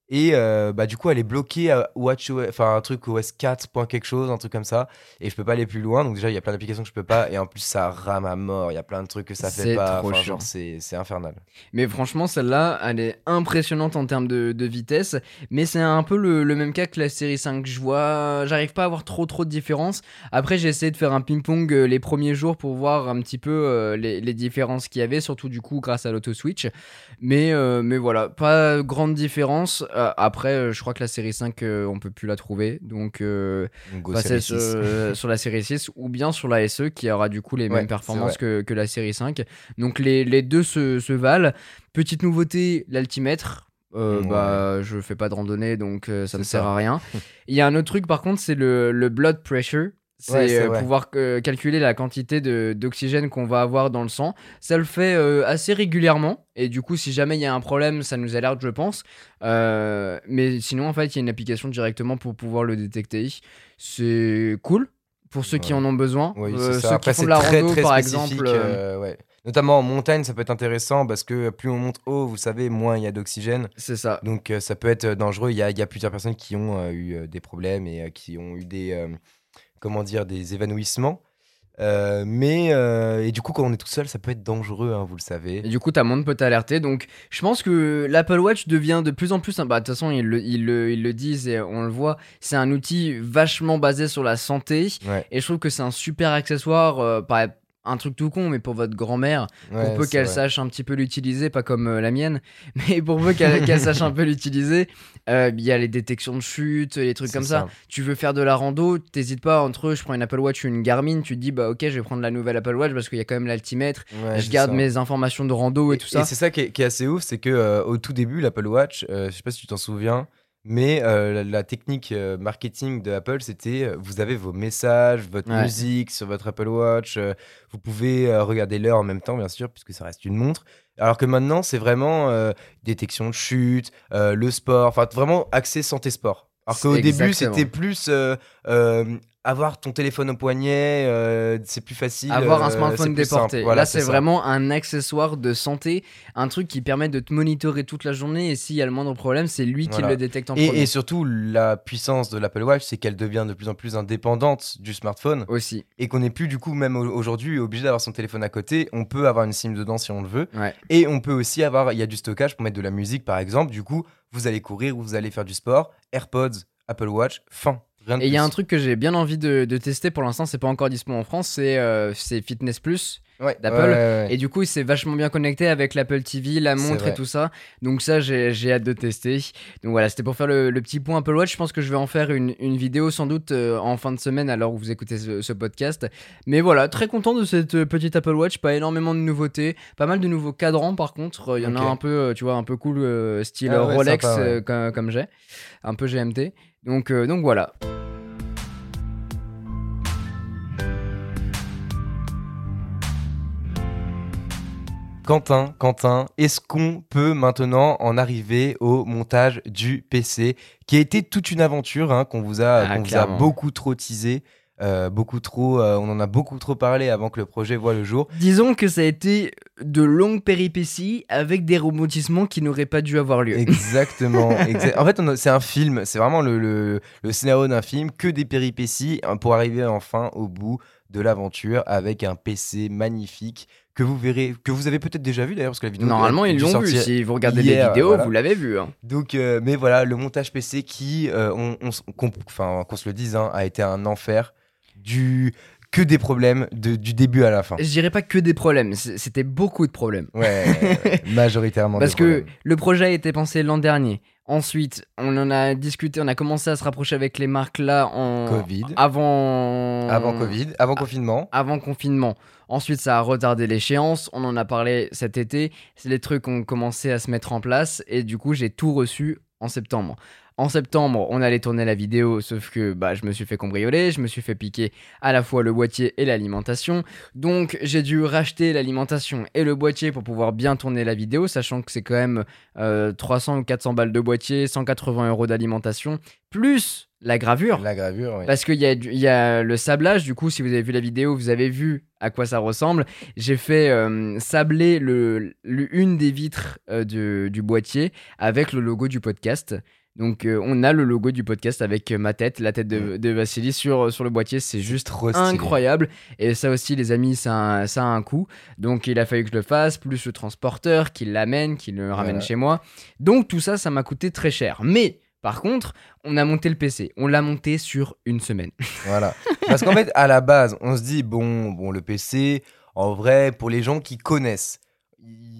et euh, bah du coup elle est bloquée à Watch enfin un truc OS 4 point quelque chose un truc comme ça et je peux pas aller plus loin donc déjà il y a plein d'applications que je peux pas et en plus ça rame à mort, il y a plein de trucs que ça fait pas trop enfin, chiant. genre c'est c'est infernal. Mais franchement, celle-là, elle est impressionnante en termes de, de vitesse. Mais c'est un peu le, le même cas que la série 5. Je vois, j'arrive pas à avoir trop trop de différence. Après, j'ai essayé de faire un ping-pong euh, les premiers jours pour voir un petit peu euh, les, les différences qu'il y avait, surtout du coup grâce à l'auto-switch. Mais, euh, mais voilà, pas grande différence. Euh, après, euh, je crois que la série 5, euh, on peut plus la trouver. Donc, Donc, passer sur, 6. sur la série 6 ou bien sur la SE qui aura du coup les Ouais, mêmes performances que, que la série 5. Donc les, les deux se, se valent. Petite nouveauté, l'altimètre. Euh, Ouais. Bah, je fais pas de randonnée donc euh, ça ne sert à rien. Il y a un autre truc par contre, c'est le, le blood pressure. C'est Ouais, euh, pouvoir euh, calculer la quantité d'oxygène qu'on va avoir dans le sang. Ça le fait euh, assez régulièrement. Et du coup, si jamais il y a un problème, ça nous alerte, je pense. Mais sinon, en fait, il y a une application directement pour pouvoir le détecter. C'est cool pour ceux qui en ont besoin. Oui, ceux qui font de la très, rando, très par exemple. ouais. Notamment en montagne, ça peut être intéressant parce que plus on monte haut, vous savez, moins il y a d'oxygène. C'est ça. Donc ça peut être dangereux. Il y a, y a plusieurs personnes qui ont eu des problèmes et qui ont eu des, comment dire, des évanouissements. Euh, mais euh, et du coup, quand on est tout seul, ça peut être dangereux, hein, vous le savez. Et du coup, ta montre peut t'alerter. Donc, je pense que l'Apple Watch devient de plus en plus. Bah, de toute façon, ils le, ils, le, ils le disent et on le voit. C'est un outil vachement basé sur la santé. Ouais, Et je trouve que c'est un super accessoire. euh, un truc tout con, mais pour votre grand-mère, ouais, pour peu qu'elle sache un petit peu l'utiliser, pas comme euh, la mienne, mais pour peu qu'elle sache un peu l'utiliser, euh, il y a les détections de chute, les trucs comme ça. Tu veux faire de la rando, t'hésites pas entre eux, je prends une Apple Watch ou une Garmin, tu te dis bah ok, je vais prendre la nouvelle Apple Watch parce qu'il y a quand même l'altimètre, Ouais, je garde ça. mes informations de rando et tout ça. c'est ça qui est, qui est assez ouf, c'est que euh, au tout début, l'Apple Watch, je sais pas si tu t'en souviens, mais euh, la, la technique euh, marketing de Apple, c'était euh, vous avez vos messages, votre Ouais. musique sur votre Apple Watch, vous pouvez regarder l'heure en même temps, bien sûr, puisque ça reste une montre. Alors que maintenant, c'est vraiment détection de chute, le sport, enfin vraiment axé santé sport. Alors qu'au début, c'était plus avoir ton téléphone au poignet, euh, c'est plus facile. Avoir un euh, smartphone déporté. Voilà, Là, c'est vraiment un accessoire de santé, un truc qui permet de te monitorer toute la journée et s'il y a le moindre problème, c'est lui qui le détecte en Et, premier. et surtout, la puissance de l'Apple Watch, c'est qu'elle devient de plus en plus indépendante du smartphone Aussi. et qu'on n'est plus du coup, même au- aujourd'hui, obligé d'avoir son téléphone à côté. On peut avoir une SIM dedans si on le veut. Ouais. Et on peut aussi avoir, il y a du stockage pour mettre de la musique par exemple. Du coup, vous allez courir, vous allez faire du sport, AirPods, Apple Watch, fin. Et il y a un truc que j'ai bien envie de, de tester pour l'instant, c'est pas encore disponible en France, c'est euh, Fitness Plus. Ouais, d'Apple. ouais, ouais, ouais. Et du coup, c'est vachement bien connecté avec l'Apple TV, la montre et tout ça. Donc ça, j'ai hâte de tester. Donc voilà, c'était pour faire le, le petit point Apple Watch. Je pense que je vais en faire une, une vidéo sans doute euh, en fin de semaine alors où vous écoutez ce, ce podcast. Mais voilà, très content de cette euh, petite Apple Watch. Pas énormément de nouveautés. Pas mal de nouveaux cadrans par contre. Euh, Il y en a un peu, tu vois, un peu cool, euh, style Ah Rolex sympa, ouais. comme, comme j'ai. Un peu GMT. Donc, euh, donc voilà. Quentin, Quentin, est-ce qu'on peut maintenant en arriver au montage du PC qui a été toute une aventure hein, qu'on vous a, Ah, qu'on vous a beaucoup trop teasé, euh, beaucoup trop, euh, on en a beaucoup trop parlé avant que le projet voit le jour. Disons que ça a été de longues péripéties avec des rebondissements qui n'auraient pas dû avoir lieu. Exactement. exa- en fait, c'est un film, c'est vraiment le, le- le scénario d'un film, que des péripéties hein, pour arriver enfin au bout de l'aventure avec un PC magnifique que vous verrez, que vous avez peut-être déjà vu d'ailleurs parce que la vidéo. Normalement, ils l'ont vu. Si vous regardez hier, les vidéos, voilà. vous l'avez vu. hein. Donc, euh, mais voilà, le montage PC qui, on, on se le dise, hein, a été un enfer. Du que des problèmes de- du début à la fin. Je dirais pas que des problèmes, c'était beaucoup de problèmes. Ouais, majoritairement. Parce des que problèmes. le projet a été pensé l'an dernier. Ensuite, on en a discuté, on a commencé à se rapprocher avec les marques là en Covid. avant avant Covid, avant confinement. avant confinement. Ensuite, ça a retardé l'échéance. On en a parlé cet été. Les trucs ont commencé à se mettre en place et du coup, j'ai tout reçu en septembre. En septembre, on allait tourner la vidéo, sauf que bah, je me suis fait cambrioler, je me suis fait piquer à la fois le boîtier et l'alimentation. Donc, j'ai dû racheter l'alimentation et le boîtier pour pouvoir bien tourner la vidéo, sachant que c'est quand même euh, 300 ou 400 balles de boîtier, 180 euros d'alimentation, plus la gravure. La gravure, oui. Parce qu'il y, a y a le sablage, du coup, si vous avez vu la vidéo, vous avez vu à quoi ça ressemble. J'ai fait euh, sabler le, le- une des vitres euh, du, du boîtier avec le logo du podcast. Donc, euh, on a le logo du podcast avec euh, ma tête, la tête de, de Vassili sur, sur le boîtier. C'est juste trop incroyable. Et ça aussi, les amis, ça a, un- ça a un coût. Donc, il a fallu que je le fasse, plus le transporteur qui l'amène, qui le ramène Voilà. chez moi. Donc, tout ça, ça m'a coûté très cher. Mais, par contre, on a monté le PC. On l'a monté sur une semaine. Voilà. Parce qu'en fait, à la base, on se dit, bon, bon, le PC, en vrai, pour les gens qui connaissent,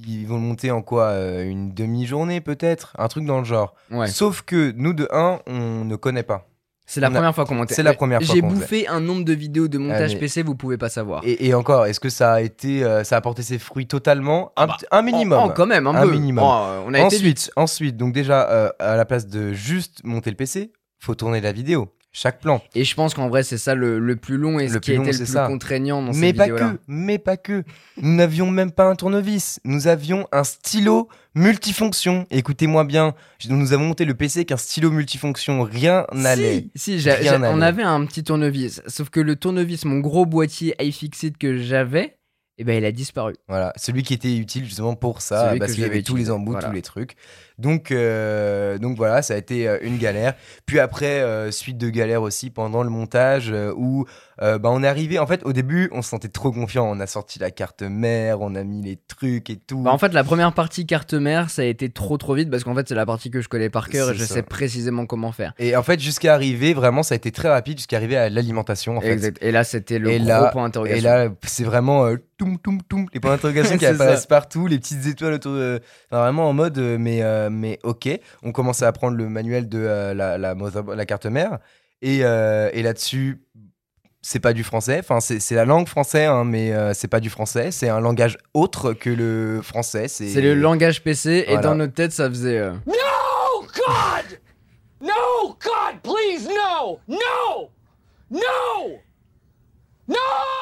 ils vont le monter en quoi euh, Une demi-journée peut-être? Un truc dans le genre. Ouais. Sauf que nous, de 1, on ne connaît pas. C'est la première fois qu'on montait. c'est la première fois J'ai bouffé un nombre de vidéos de montage mais- PC, vous pouvez pas savoir. Et, et encore, est-ce que ça a été, euh, ça a porté ses fruits totalement? Un, petit- un minimum. Oh, oh, quand même, un, Un peu. minimum. Oh, on a été vite. ensuite, ensuite, donc déjà, euh, à la place de juste monter le PC, faut tourner la vidéo, chaque plan. Et je pense qu'en vrai, c'est ça le, le plus long et ce Le qui long, été c'est le plus ça. contraignant dans mais cette pas que, mais pas que. Nous n'avions même pas un tournevis. Nous avions un stylo multifonction. Écoutez-moi bien, nous avons monté le PC avec un stylo multifonction. Rien n'allait. Si, si, Rien on avait un petit tournevis. Sauf que le tournevis, mon gros boîtier iFixit que j'avais, eh ben, il a disparu. Voilà, celui qui était utile justement pour ça, Celui parce qu'il y avait tous les embouts, voilà. tous les trucs. Donc, euh, donc voilà, ça a été euh, une galère. Puis après, euh, suite de galères aussi pendant le montage, euh, où bah, on est arrivé. En fait, au début, on se sentait trop confiant. On a sorti la carte mère, on a mis les trucs et tout. Bah, en fait, la première partie carte mère, ça a été trop trop vite parce qu'en fait, c'est la partie que je connais par cœur et je ça. sais précisément comment faire. Et en fait, jusqu'à arriver, vraiment, ça a été très rapide jusqu'à arriver à l'alimentation. En fait. Exact. Et là, c'était le Et gros là- point Et d'interrogation. là, c'est vraiment toum toum toum, les points d'interrogation qui ça. apparaissent partout, les petites étoiles autour. de- enfin, vraiment en mode, mais, euh, mais ok. On commence à apprendre le manuel de euh, la, la, mother- la carte mère. Et, euh, et là-dessus, c'est pas du français. Enfin, c'est la langue française, hein, mais euh, c'est pas du français. C'est un langage autre que le français. C'est le langage PC et dans notre tête, ça faisait. euh, No, God! No, God, please, no! No! No!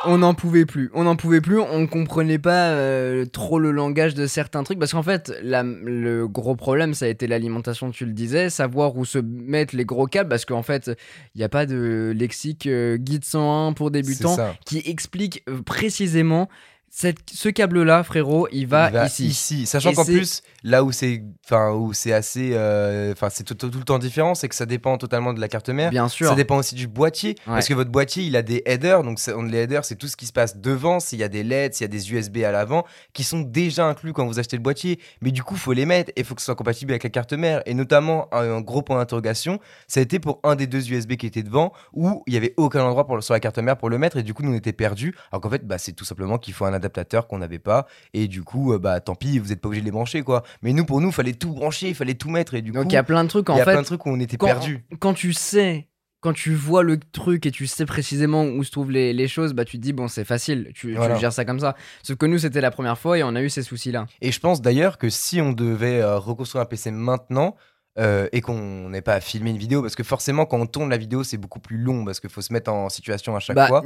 On n'en pouvait plus, on n'en pouvait plus, on comprenait pas euh, trop le langage de certains trucs parce qu'en fait, la- le gros problème ça a été l'alimentation, tu le disais, savoir où se mettre les gros câbles parce qu'en fait, il n'y a pas de lexique euh, guide 101 pour débutants qui explique euh, précisément cette, ce câble-là, frérot, il va, Il va ici. Sachant qu'en plus, là où c'est, enfin, où c'est assez, euh, enfin, c'est tout, tout- tout le temps différent, c'est que ça dépend totalement de la carte mère. Bien sûr. Ça dépend aussi du boîtier, parce que votre boîtier, il a des headers, donc ça- les headers, c'est tout ce qui se passe devant, s'il y a des LED, s'il y a des USB à l'avant, qui sont déjà inclus quand vous achetez le boîtier. Mais du coup, faut les mettre et faut que ce soit compatible avec la carte mère. Et notamment, un, un gros point d'interrogation, ça a été pour un des deux USB qui était devant, où il y avait aucun endroit pour, sur la carte mère pour le mettre, et du coup, nous on était perdus. Alors qu'en fait, bah, c'est tout simplement qu'il faut un adaptateur qu'on n'avait pas, et du coup, euh, bah, tant pis, vous n'êtes pas obligé de les brancher, quoi. Mais nous, pour nous, fallait tout brancher, il fallait tout mettre, et du Donc coup, il y a plein de trucs en il y a fait. plein de trucs où on était quand, perdus. quand tu sais, quand tu vois le truc et tu sais précisément où se trouvent les, les choses, bah tu te dis bon c'est facile, tu, tu Voilà. gères ça comme ça. Sauf que nous c'était la première fois et on a eu ces soucis là. Et je pense d'ailleurs que si on devait euh, reconstruire un PC maintenant euh, et qu'on n'ait pas à filmer une vidéo, parce que forcément quand on tourne la vidéo c'est beaucoup plus long parce qu'il faut se mettre en situation à chaque Bah, fois.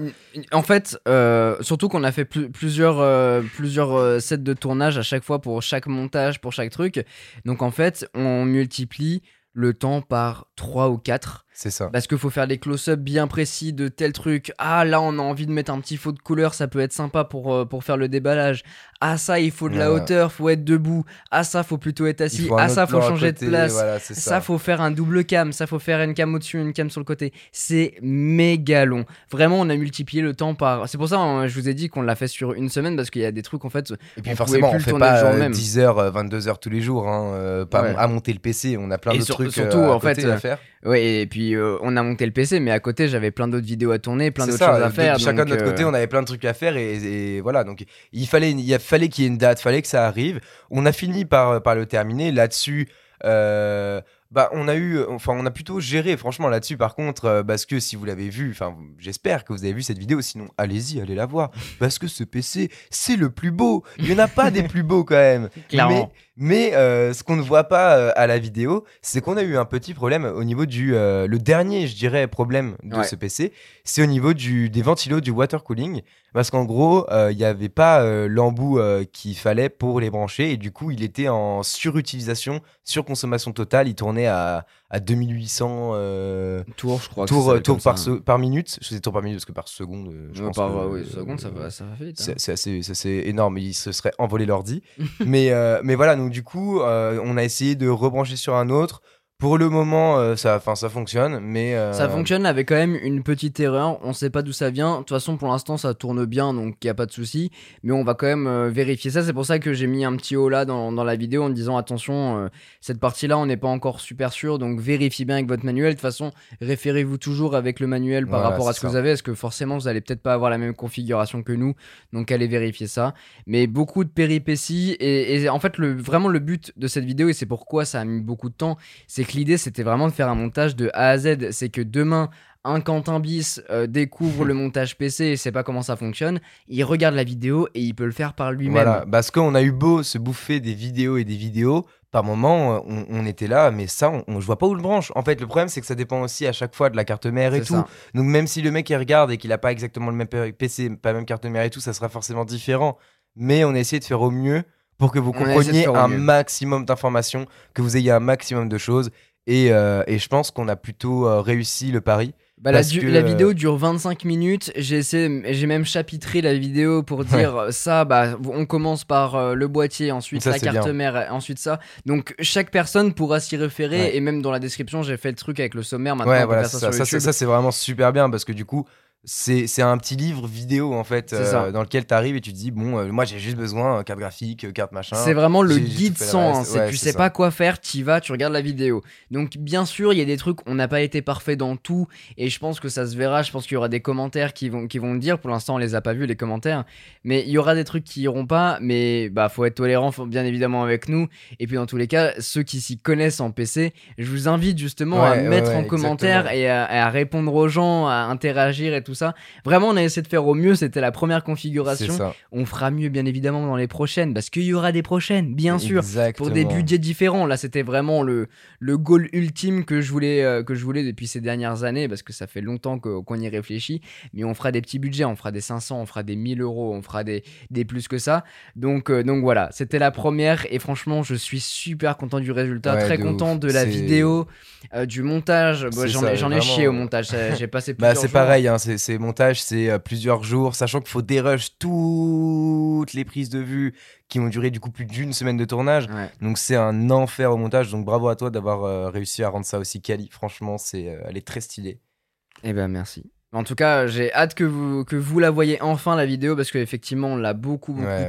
en fait, euh, surtout qu'on a fait plu- plusieurs, euh, plusieurs sets de tournage à chaque fois pour chaque montage, pour chaque truc. Donc en fait, on multiplie le temps par 3 ou 4 C'est ça. Parce qu'il faut faire des close-up bien précis de tel truc. Ah, là, on a envie de mettre un petit faux de couleur, ça peut être sympa pour, euh, pour faire le déballage. Ah, ça, il faut de la Ouais. hauteur, faut être debout. Ah, ça, faut plutôt être assis. Ah, ça, faut changer côté, de place. Voilà, Ça, ça. faut faire un double cam, ça, faut faire une cam au-dessus, une cam sur le côté. C'est méga long. Vraiment, on a multiplié le temps par. C'est pour ça, hein, je vous ai dit qu'on l'a fait sur une semaine parce qu'il y a des trucs, en fait. Et puis on forcément, on fait pas jour euh, même. 10h, 22h tous les jours, hein, euh, pas Ouais. à monter le PC. On a plein Et d'autres sur- trucs surtout, euh, en fait, euh, à faire. Ouais, et puis euh, on a monté le PC, mais à côté, j'avais plein d'autres vidéos à tourner, plein d'autres choses à de- faire. chacun de notre côté, euh, on avait plein de trucs à faire et, et voilà. Donc il fallait, il fallait qu'il y ait une date, fallait que ça arrive. On a fini par, par le terminer. Là-dessus, euh, bah on a eu, enfin on a plutôt géré franchement là-dessus. Par contre, euh, parce que si vous l'avez vu, enfin j'espère que vous avez vu cette vidéo. Sinon, allez-y, allez la voir. Parce que ce PC, c'est le plus beau. Il y en a pas des plus beaux quand même. Clairement. Mais, mais, euh, ce qu'on ne voit pas euh, à la vidéo, c'est qu'on a eu un petit problème au niveau du. euh, le dernier, je dirais, problème de Ouais. ce PC, c'est au niveau du, des ventilos du water cooling. Parce qu'en gros, euh, il n'y avait pas euh, l'embout euh, qu'il fallait pour les brancher. Et du coup, il était en surutilisation, surconsommation totale. Il tournait à, à 2800 euh, Tours, je crois. que tours, ça s'appelle tours comme par, ça. se- par minute. Je sais tours par minute parce que par seconde, euh, je Ouais, pense par que, euh, seconde, ça va, ça va vite. hein. c'est c'est assez, c'est énorme. Il se serait envolé l'ordi. mais, euh, mais voilà, donc du coup, euh, on a essayé de rebrancher sur un autre. Pour le moment, euh, ça, ça fonctionne, mais euh, Ça fonctionne avec quand même une petite erreur. On sait pas d'où ça vient. De toute façon, pour l'instant, ça tourne bien, donc il y a pas de souci. Mais on va quand même euh, vérifier ça. C'est pour ça que j'ai mis un petit haut là dans, dans la vidéo en disant attention, euh, cette partie-là, on n'est pas encore super sûr, donc vérifiez bien avec votre manuel. De toute façon, référez-vous toujours avec le manuel par Voilà, rapport à c'est ce que ça. vous avez, parce que forcément, vous allez peut-être pas avoir la même configuration que nous. Donc allez vérifier ça. Mais beaucoup de péripéties et, et en fait, le, vraiment le but de cette vidéo et c'est pourquoi ça a mis beaucoup de temps, c'est que l'idée c'était vraiment de faire un montage de A à Z. C'est que demain, un Quentin bis euh, découvre le montage PC et sait pas comment ça fonctionne, il regarde la vidéo et il peut le faire par lui-même. Voilà, parce qu'on a eu beau se bouffer des vidéos et des vidéos, par moment, euh, on, on était là, mais ça, on, on- je vois pas où le branche. En fait, le problème, c'est que ça dépend aussi à chaque fois de la carte mère et tout. ça. Donc, même si le mec il regarde et qu'il a pas exactement le même PC, pas la même carte mère et tout, ça sera forcément différent. Mais on a essayé de faire au mieux pour que vous compreniez un mieux. maximum d'informations, que vous ayez un maximum de choses. Et, euh, et je pense qu'on a plutôt euh, réussi le pari. Bah, la, que, euh, vidéo dure 25 minutes. J'ai même chapitré la vidéo pour dire ça. Bah, on commence par euh, le boîtier, ensuite Ça, la carte bien. mère, ensuite ça. Donc chaque personne pourra s'y référer. Ouais. Et même dans la description, j'ai fait le truc avec le sommaire. Maintenant, Ouais, on peut faire ça, c'est vraiment super bien parce que du coup, c'est un petit livre vidéo en fait euh, dans lequel tu arrives et tu te dis bon, euh, moi j'ai juste besoin euh, carte graphique, carte machin. C'est vraiment le guide sans. hein, Ouais, tu sais ça. pas quoi faire, tu vas, tu regardes la vidéo. Donc bien sûr, il y a des trucs, on n'a pas été parfait dans tout, et je pense que ça se verra. Je pense qu'il y aura des commentaires qui vont, qui vont le dire. Pour l'instant, on les a pas vus les commentaires, mais il y aura des trucs qui iront pas. Mais bah faut être tolérant, faut- bien évidemment avec nous. Et puis dans tous les cas, ceux qui s'y connaissent en PC, je vous invite justement à Ouais, mettre en commentaire et à, à répondre aux gens, à interagir et tout ça. Vraiment, on a essayé de faire au mieux. C'était la première configuration. On fera mieux, bien évidemment, dans les prochaines, parce qu'il y aura des prochaines, bien sûr. Exactement. Pour des budgets différents. Là, c'était vraiment le, le goal ultime que je, voulais, euh, que je voulais depuis ces dernières années, parce que ça fait longtemps qu'on y réfléchit. Mais on fera des petits budgets, on fera des 500, on fera des 1000 euros, on fera des, des plus que ça. Donc, euh, donc voilà, c'était la première. Et franchement, je suis super content du résultat, Ouais, très de content ouf. de la vidéo, euh, du montage. C'est J'en ai, ai chié au montage, j'ai passé Bah, plusieurs c'est pareil, hein, c'est c'est montage, c'est euh, plusieurs jours, sachant qu'il faut dérush toutes les prises de vue qui ont duré du coup plus d'une semaine de tournage. Ouais. Donc c'est un enfer au montage. Donc bravo à toi d'avoir euh, réussi à rendre ça aussi quali. Franchement, c'est, euh, elle est très stylée. Eh ben merci. En tout cas, j'ai hâte que vous, que vous la voyez enfin la vidéo parce qu'effectivement on l'a beaucoup beaucoup Ouais,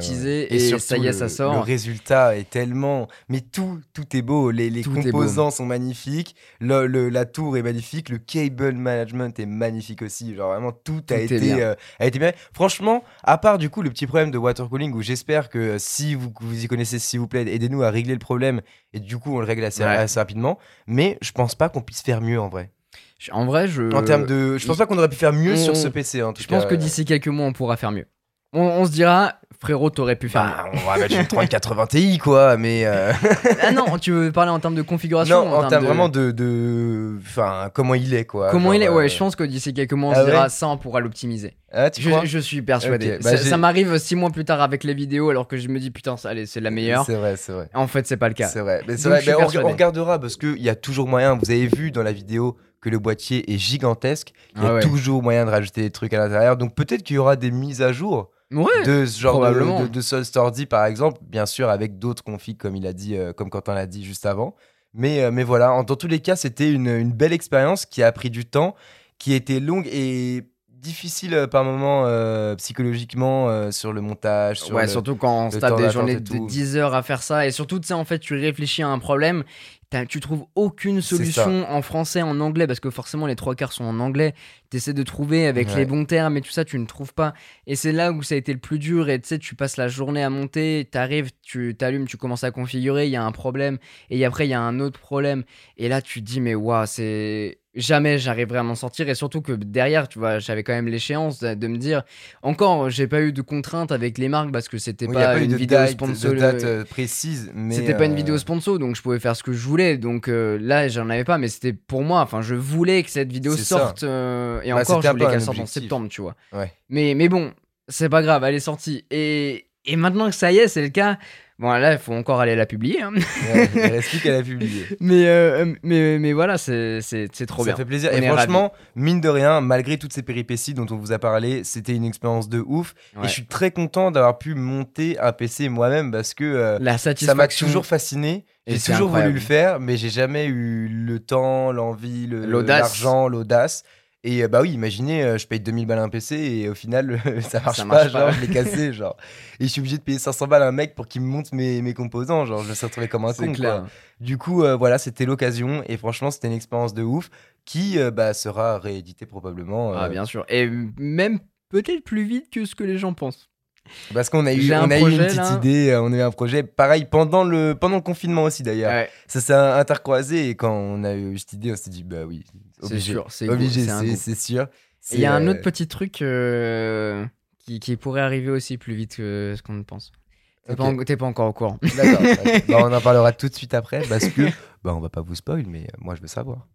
et, surtout, ça y est le- ça Le sort. résultat est tellement. Mais tout, tout est beau. Les, les composants sont magnifiques. Le, le- la tour est magnifique. Le cable management est magnifique aussi. Genre vraiment tout, Tout a, été, bien. euh, a été bien. Franchement, à part du coup le petit problème de water cooling où j'espère que si vous, vous y connaissez, s'il vous plaît, aidez-nous à régler le problème. Et du coup, on le règle assez, Ouais. assez rapidement. Mais je pense pas qu'on puisse faire mieux en vrai. En vrai, je En termes de. Je pense pas qu'on aurait pu faire mieux on- sur ce PC en tout je cas. pense que d'ici quelques mois on pourra faire mieux. On, on se dira frérot t'aurais pu faire Bah, on va mettre une 3080 Ti quoi, mais. euh, mieux. Ah non, tu veux parler en termes de configuration Non, en termes de- vraiment de, de, enfin, comment il est quoi. Comment il est Ouais, euh, je pense que d'ici quelques mois on Ah se dira ouais ça on pourra l'optimiser. Ah, Je, je suis persuadé. Bah, ça ça m'arrive six mois plus tard avec les vidéos alors que je me dis putain ça, allez c'est la meilleure. C'est vrai, c'est vrai. En fait c'est pas le cas. C'est vrai. Mais vrai. mais on regardera parce qu'il y a toujours moyen. Vous avez vu dans la vidéo que le boîtier est gigantesque. Il y a Ah ouais. toujours moyen de rajouter des trucs à l'intérieur. Donc peut-être qu'il y aura des mises à jour Ouais. de ce genre de, de, de Soul Story, par exemple. Bien sûr, avec d'autres configs comme il a dit, euh, comme Quentin l'a dit juste avant. Mais, euh, mais voilà, en- dans tous les cas, c'était une, une belle expérience qui a pris du temps, qui était longue et difficile euh, par moments euh, psychologiquement sur le montage. Sur ouais, le- surtout quand on se tape des journées de tout. 10 heures à faire ça. Et surtout, tu sais, en fait, tu réfléchis à un problème, tu trouves aucune solution en français, en anglais, parce que forcément, les trois quarts sont en anglais. Tu essaies de trouver avec Ouais. les bons termes et tout ça, tu ne trouves pas. Et c'est là où ça a été le plus dur. Et tu sais, tu passes la journée à monter, t'arrives, tu t'allumes, tu commences à configurer, il y a un problème. Et après, il y a un autre problème. Et là, tu te dis, mais waouh, c'est. Jamais j'arriverai à m'en sortir et surtout que derrière, tu vois, j'avais quand même l'échéance de, de me dire encore, j'ai pas eu de contraintes avec les marques parce que c'était Oui, pas, une vidéo date, sponsor. date euh, précise, mais C'était pas une euh, vidéo sponsor, donc je pouvais faire ce que je voulais. Donc euh, là, j'en avais pas, mais c'était pour moi. Enfin, je voulais que cette vidéo sorte. euh, et Bah, encore, je voulais qu'elle sorte en septembre, tu vois. Ouais. Mais, mais bon, c'est pas grave, elle est sortie. Et, et maintenant que ça y est, c'est le cas. Bon, là, il faut encore aller la publier. hein. ouais, reste plus qu'à la publier. mais, euh, mais, mais voilà, c'est trop ça bien. fait plaisir. On et franchement, mine de rien, malgré toutes ces péripéties dont on vous a parlé, c'était une expérience de ouf. Ouais. Et je suis très content d'avoir pu monter un PC moi-même parce que euh, La ça m'a toujours fasciné. J'ai toujours voulu le faire, mais j'ai jamais eu le temps, l'envie, l'argent, l'audace. Et euh, bah oui, imaginez, euh, je paye 2000 balles un PC et au final, ça marche Ça pas, marche pas. genre, je l'ai cassé, genre. Et je suis obligé de payer 500 balles à un mec pour qu'il me monte mes, mes composants, genre, je me suis retrouvé comme un con, clair. quoi. Du coup, euh, voilà, c'était l'occasion et franchement, c'était une expérience de ouf qui euh, bah, sera rééditée probablement. euh, Ah, bien sûr. Et même peut-être plus vite que ce que les gens pensent. Parce qu'on a eu, J'ai un on a eu projet, une petite là. idée, euh, on a eu un projet pareil pendant le, pendant le confinement aussi d'ailleurs. Ouais, Ça s'est intercroisé et quand on a eu cette idée, on s'est dit, bah oui, c'est obligé. sûr. C'est Obligé, c'est sûr. Il y a un autre petit truc euh, qui, qui pourrait arriver aussi plus vite que ce qu'on ne pense. T'es pas, en- pas encore au courant. euh, D'accord. Bah, on en parlera tout de suite après parce que, bah, on va pas vous spoil, mais euh, moi je veux savoir.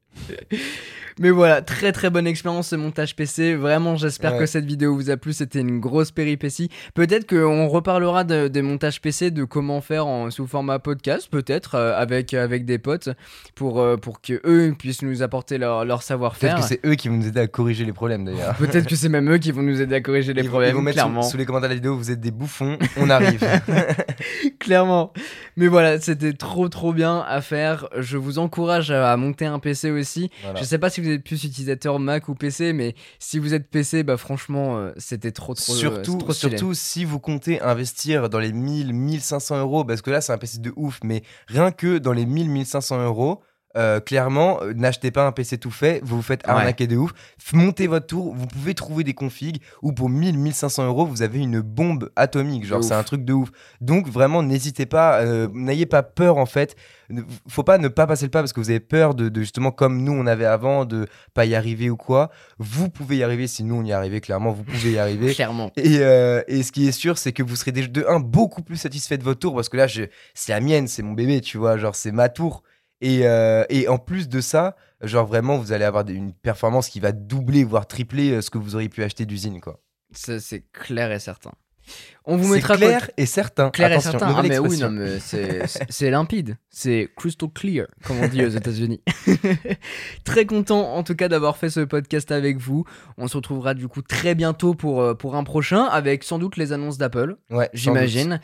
Mais voilà, très très bonne expérience ce montage PC. Vraiment, j'espère Ouais. que cette vidéo vous a plu. C'était une grosse péripétie. Peut-être qu'on reparlera de- des montages PC, de comment faire en, sous format podcast, peut-être euh, avec, avec des potes, pour, euh, pour que eux puissent nous apporter leur, leur Peut-être savoir-faire. que c'est eux qui vont nous aider à corriger les problèmes d'ailleurs. Peut-être que c'est même eux qui vont nous aider à corriger les Ils vont- problèmes, ils vont mettre clairement. sous, sous les commentaires de la vidéo, vous êtes des bouffons, on arrive. Clairement. Mais voilà, c'était trop trop bien à faire. Je vous encourage à monter un PC aussi. Voilà. Je sais pas si vous êtes plus utilisateur Mac ou PC, mais si vous êtes PC, bah franchement, euh, c'était trop trop surtout, euh, trop stylé. surtout si vous comptez investir dans les 1000, 1500 euros, parce que là c'est un PC de ouf, mais rien que dans les 1000, 1500 euros, euh, clairement, euh, n'achetez pas un PC tout fait, vous vous faites Ouais. arnaquer de ouf. Montez votre tour, vous pouvez trouver des configs où pour 1000, 1500 euros, vous avez une bombe atomique. Genre, c'est un truc de ouf. Donc, vraiment, n'hésitez pas, euh, n'ayez pas peur en fait. Faut pas ne pas passer le pas parce que vous avez peur de, de justement, comme nous on avait avant, de pas y arriver ou quoi. Vous pouvez y arriver si nous on y arrivait, clairement, vous pouvez y arriver. Clairement. Et, euh, et ce qui est sûr, c'est que vous serez déjà de un beaucoup plus satisfait de votre tour parce que là, c'est la mienne, c'est mon bébé, tu vois, genre c'est ma tour. Et, euh, et en plus de ça, genre vraiment, vous allez avoir une performance qui va doubler, voire tripler euh, ce que vous auriez pu acheter d'usine, quoi. C'est clair et certain. On vous mettra clair et certain. Clair et certain. Ah, mais oui, non, mais c'est- limpide. C'est crystal clear, comme on dit aux États-Unis. très content, en tout cas, d'avoir fait ce podcast avec vous. On se retrouvera du coup très bientôt pour, euh, pour un prochain, avec sans doute les annonces d'Apple, Ouais, j'imagine.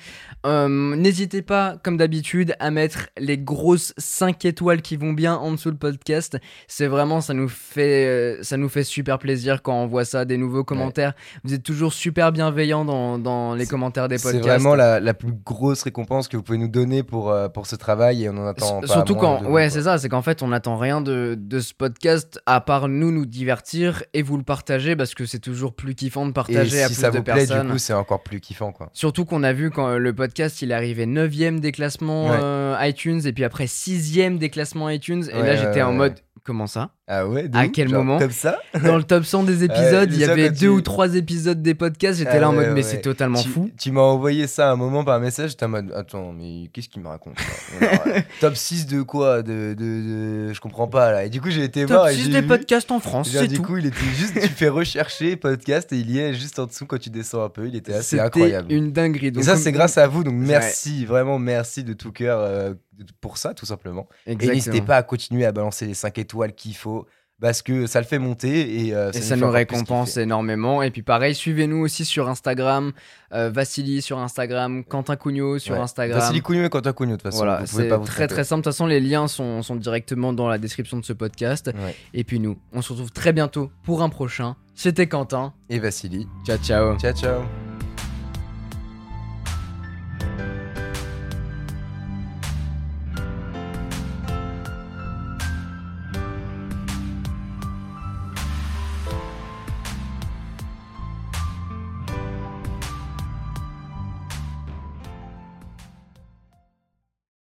Euh, N'hésitez pas, comme d'habitude, à mettre les grosses 5 étoiles qui vont bien en dessous le podcast. C'est vraiment, ça nous fait, euh, ça nous fait super plaisir quand on voit ça, des nouveaux commentaires. Vous êtes toujours super bienveillants dans, dans les commentaires des C'est podcasts. vraiment la, la plus grosse récompense que vous pouvez nous donner pour, euh, pour ce travail et on en attend S- pas Surtout quand, ouais, c'est ça, c'est qu'en fait, on n'attend rien de, de ce podcast à part nous nous divertir et vous le partager parce que c'est toujours plus kiffant de Et partager à si plus ça de vous plaît, personnes. du coup, c'est encore plus kiffant, quoi. Surtout qu'on a vu quand euh, le podcast il est arrivé 9ème des classements Ouais. euh, iTunes et puis après 6ème des classements iTunes. Et Ouais, là j'étais en mode comment ça? Ah ouais À quel genre moment Comme ça Dans le top 100 des épisodes, il y ça, avait deux tu- ou trois épisodes des podcasts. J'étais Ah là en ouais, mode mais c'est totalement tu, fou. Tu m'as envoyé ça un moment par message, j'étais en mode attends, mais qu'est-ce qu'il me raconte Alors, euh, Top 6 de quoi de, de, de- Je comprends pas là. Et du coup, j'ai été Top voir et 6 j'ai des vu- podcasts en France, Genre, du tout. coup, il était juste, tu fais rechercher podcast et il y est juste en dessous quand tu descends un peu. Il était assez incroyable. une dinguerie. Et Donc, ça, comme- c'est grâce à vous. Donc, Ouais. merci, vraiment merci de tout cœur euh, pour ça, tout simplement. Et n'hésitez pas à continuer à balancer les 5 étoiles qu'il faut parce que ça le fait monter et, euh, Et ça, ça fait nous encore plus récompense énormément. Et puis pareil, suivez-nous aussi sur Instagram, euh, Vassili sur Instagram, Quentin Cugnot sur Ouais. Instagram. Vassili Couillon et Quentin Couillon, de toute façon. Voilà, c'est très tromper. très simple. De toute façon, les liens sont, sont directement dans la description de ce podcast. Ouais. Et puis nous, on se retrouve très bientôt pour un prochain. C'était Quentin. Et Vassili. Ciao ciao. Ciao, ciao.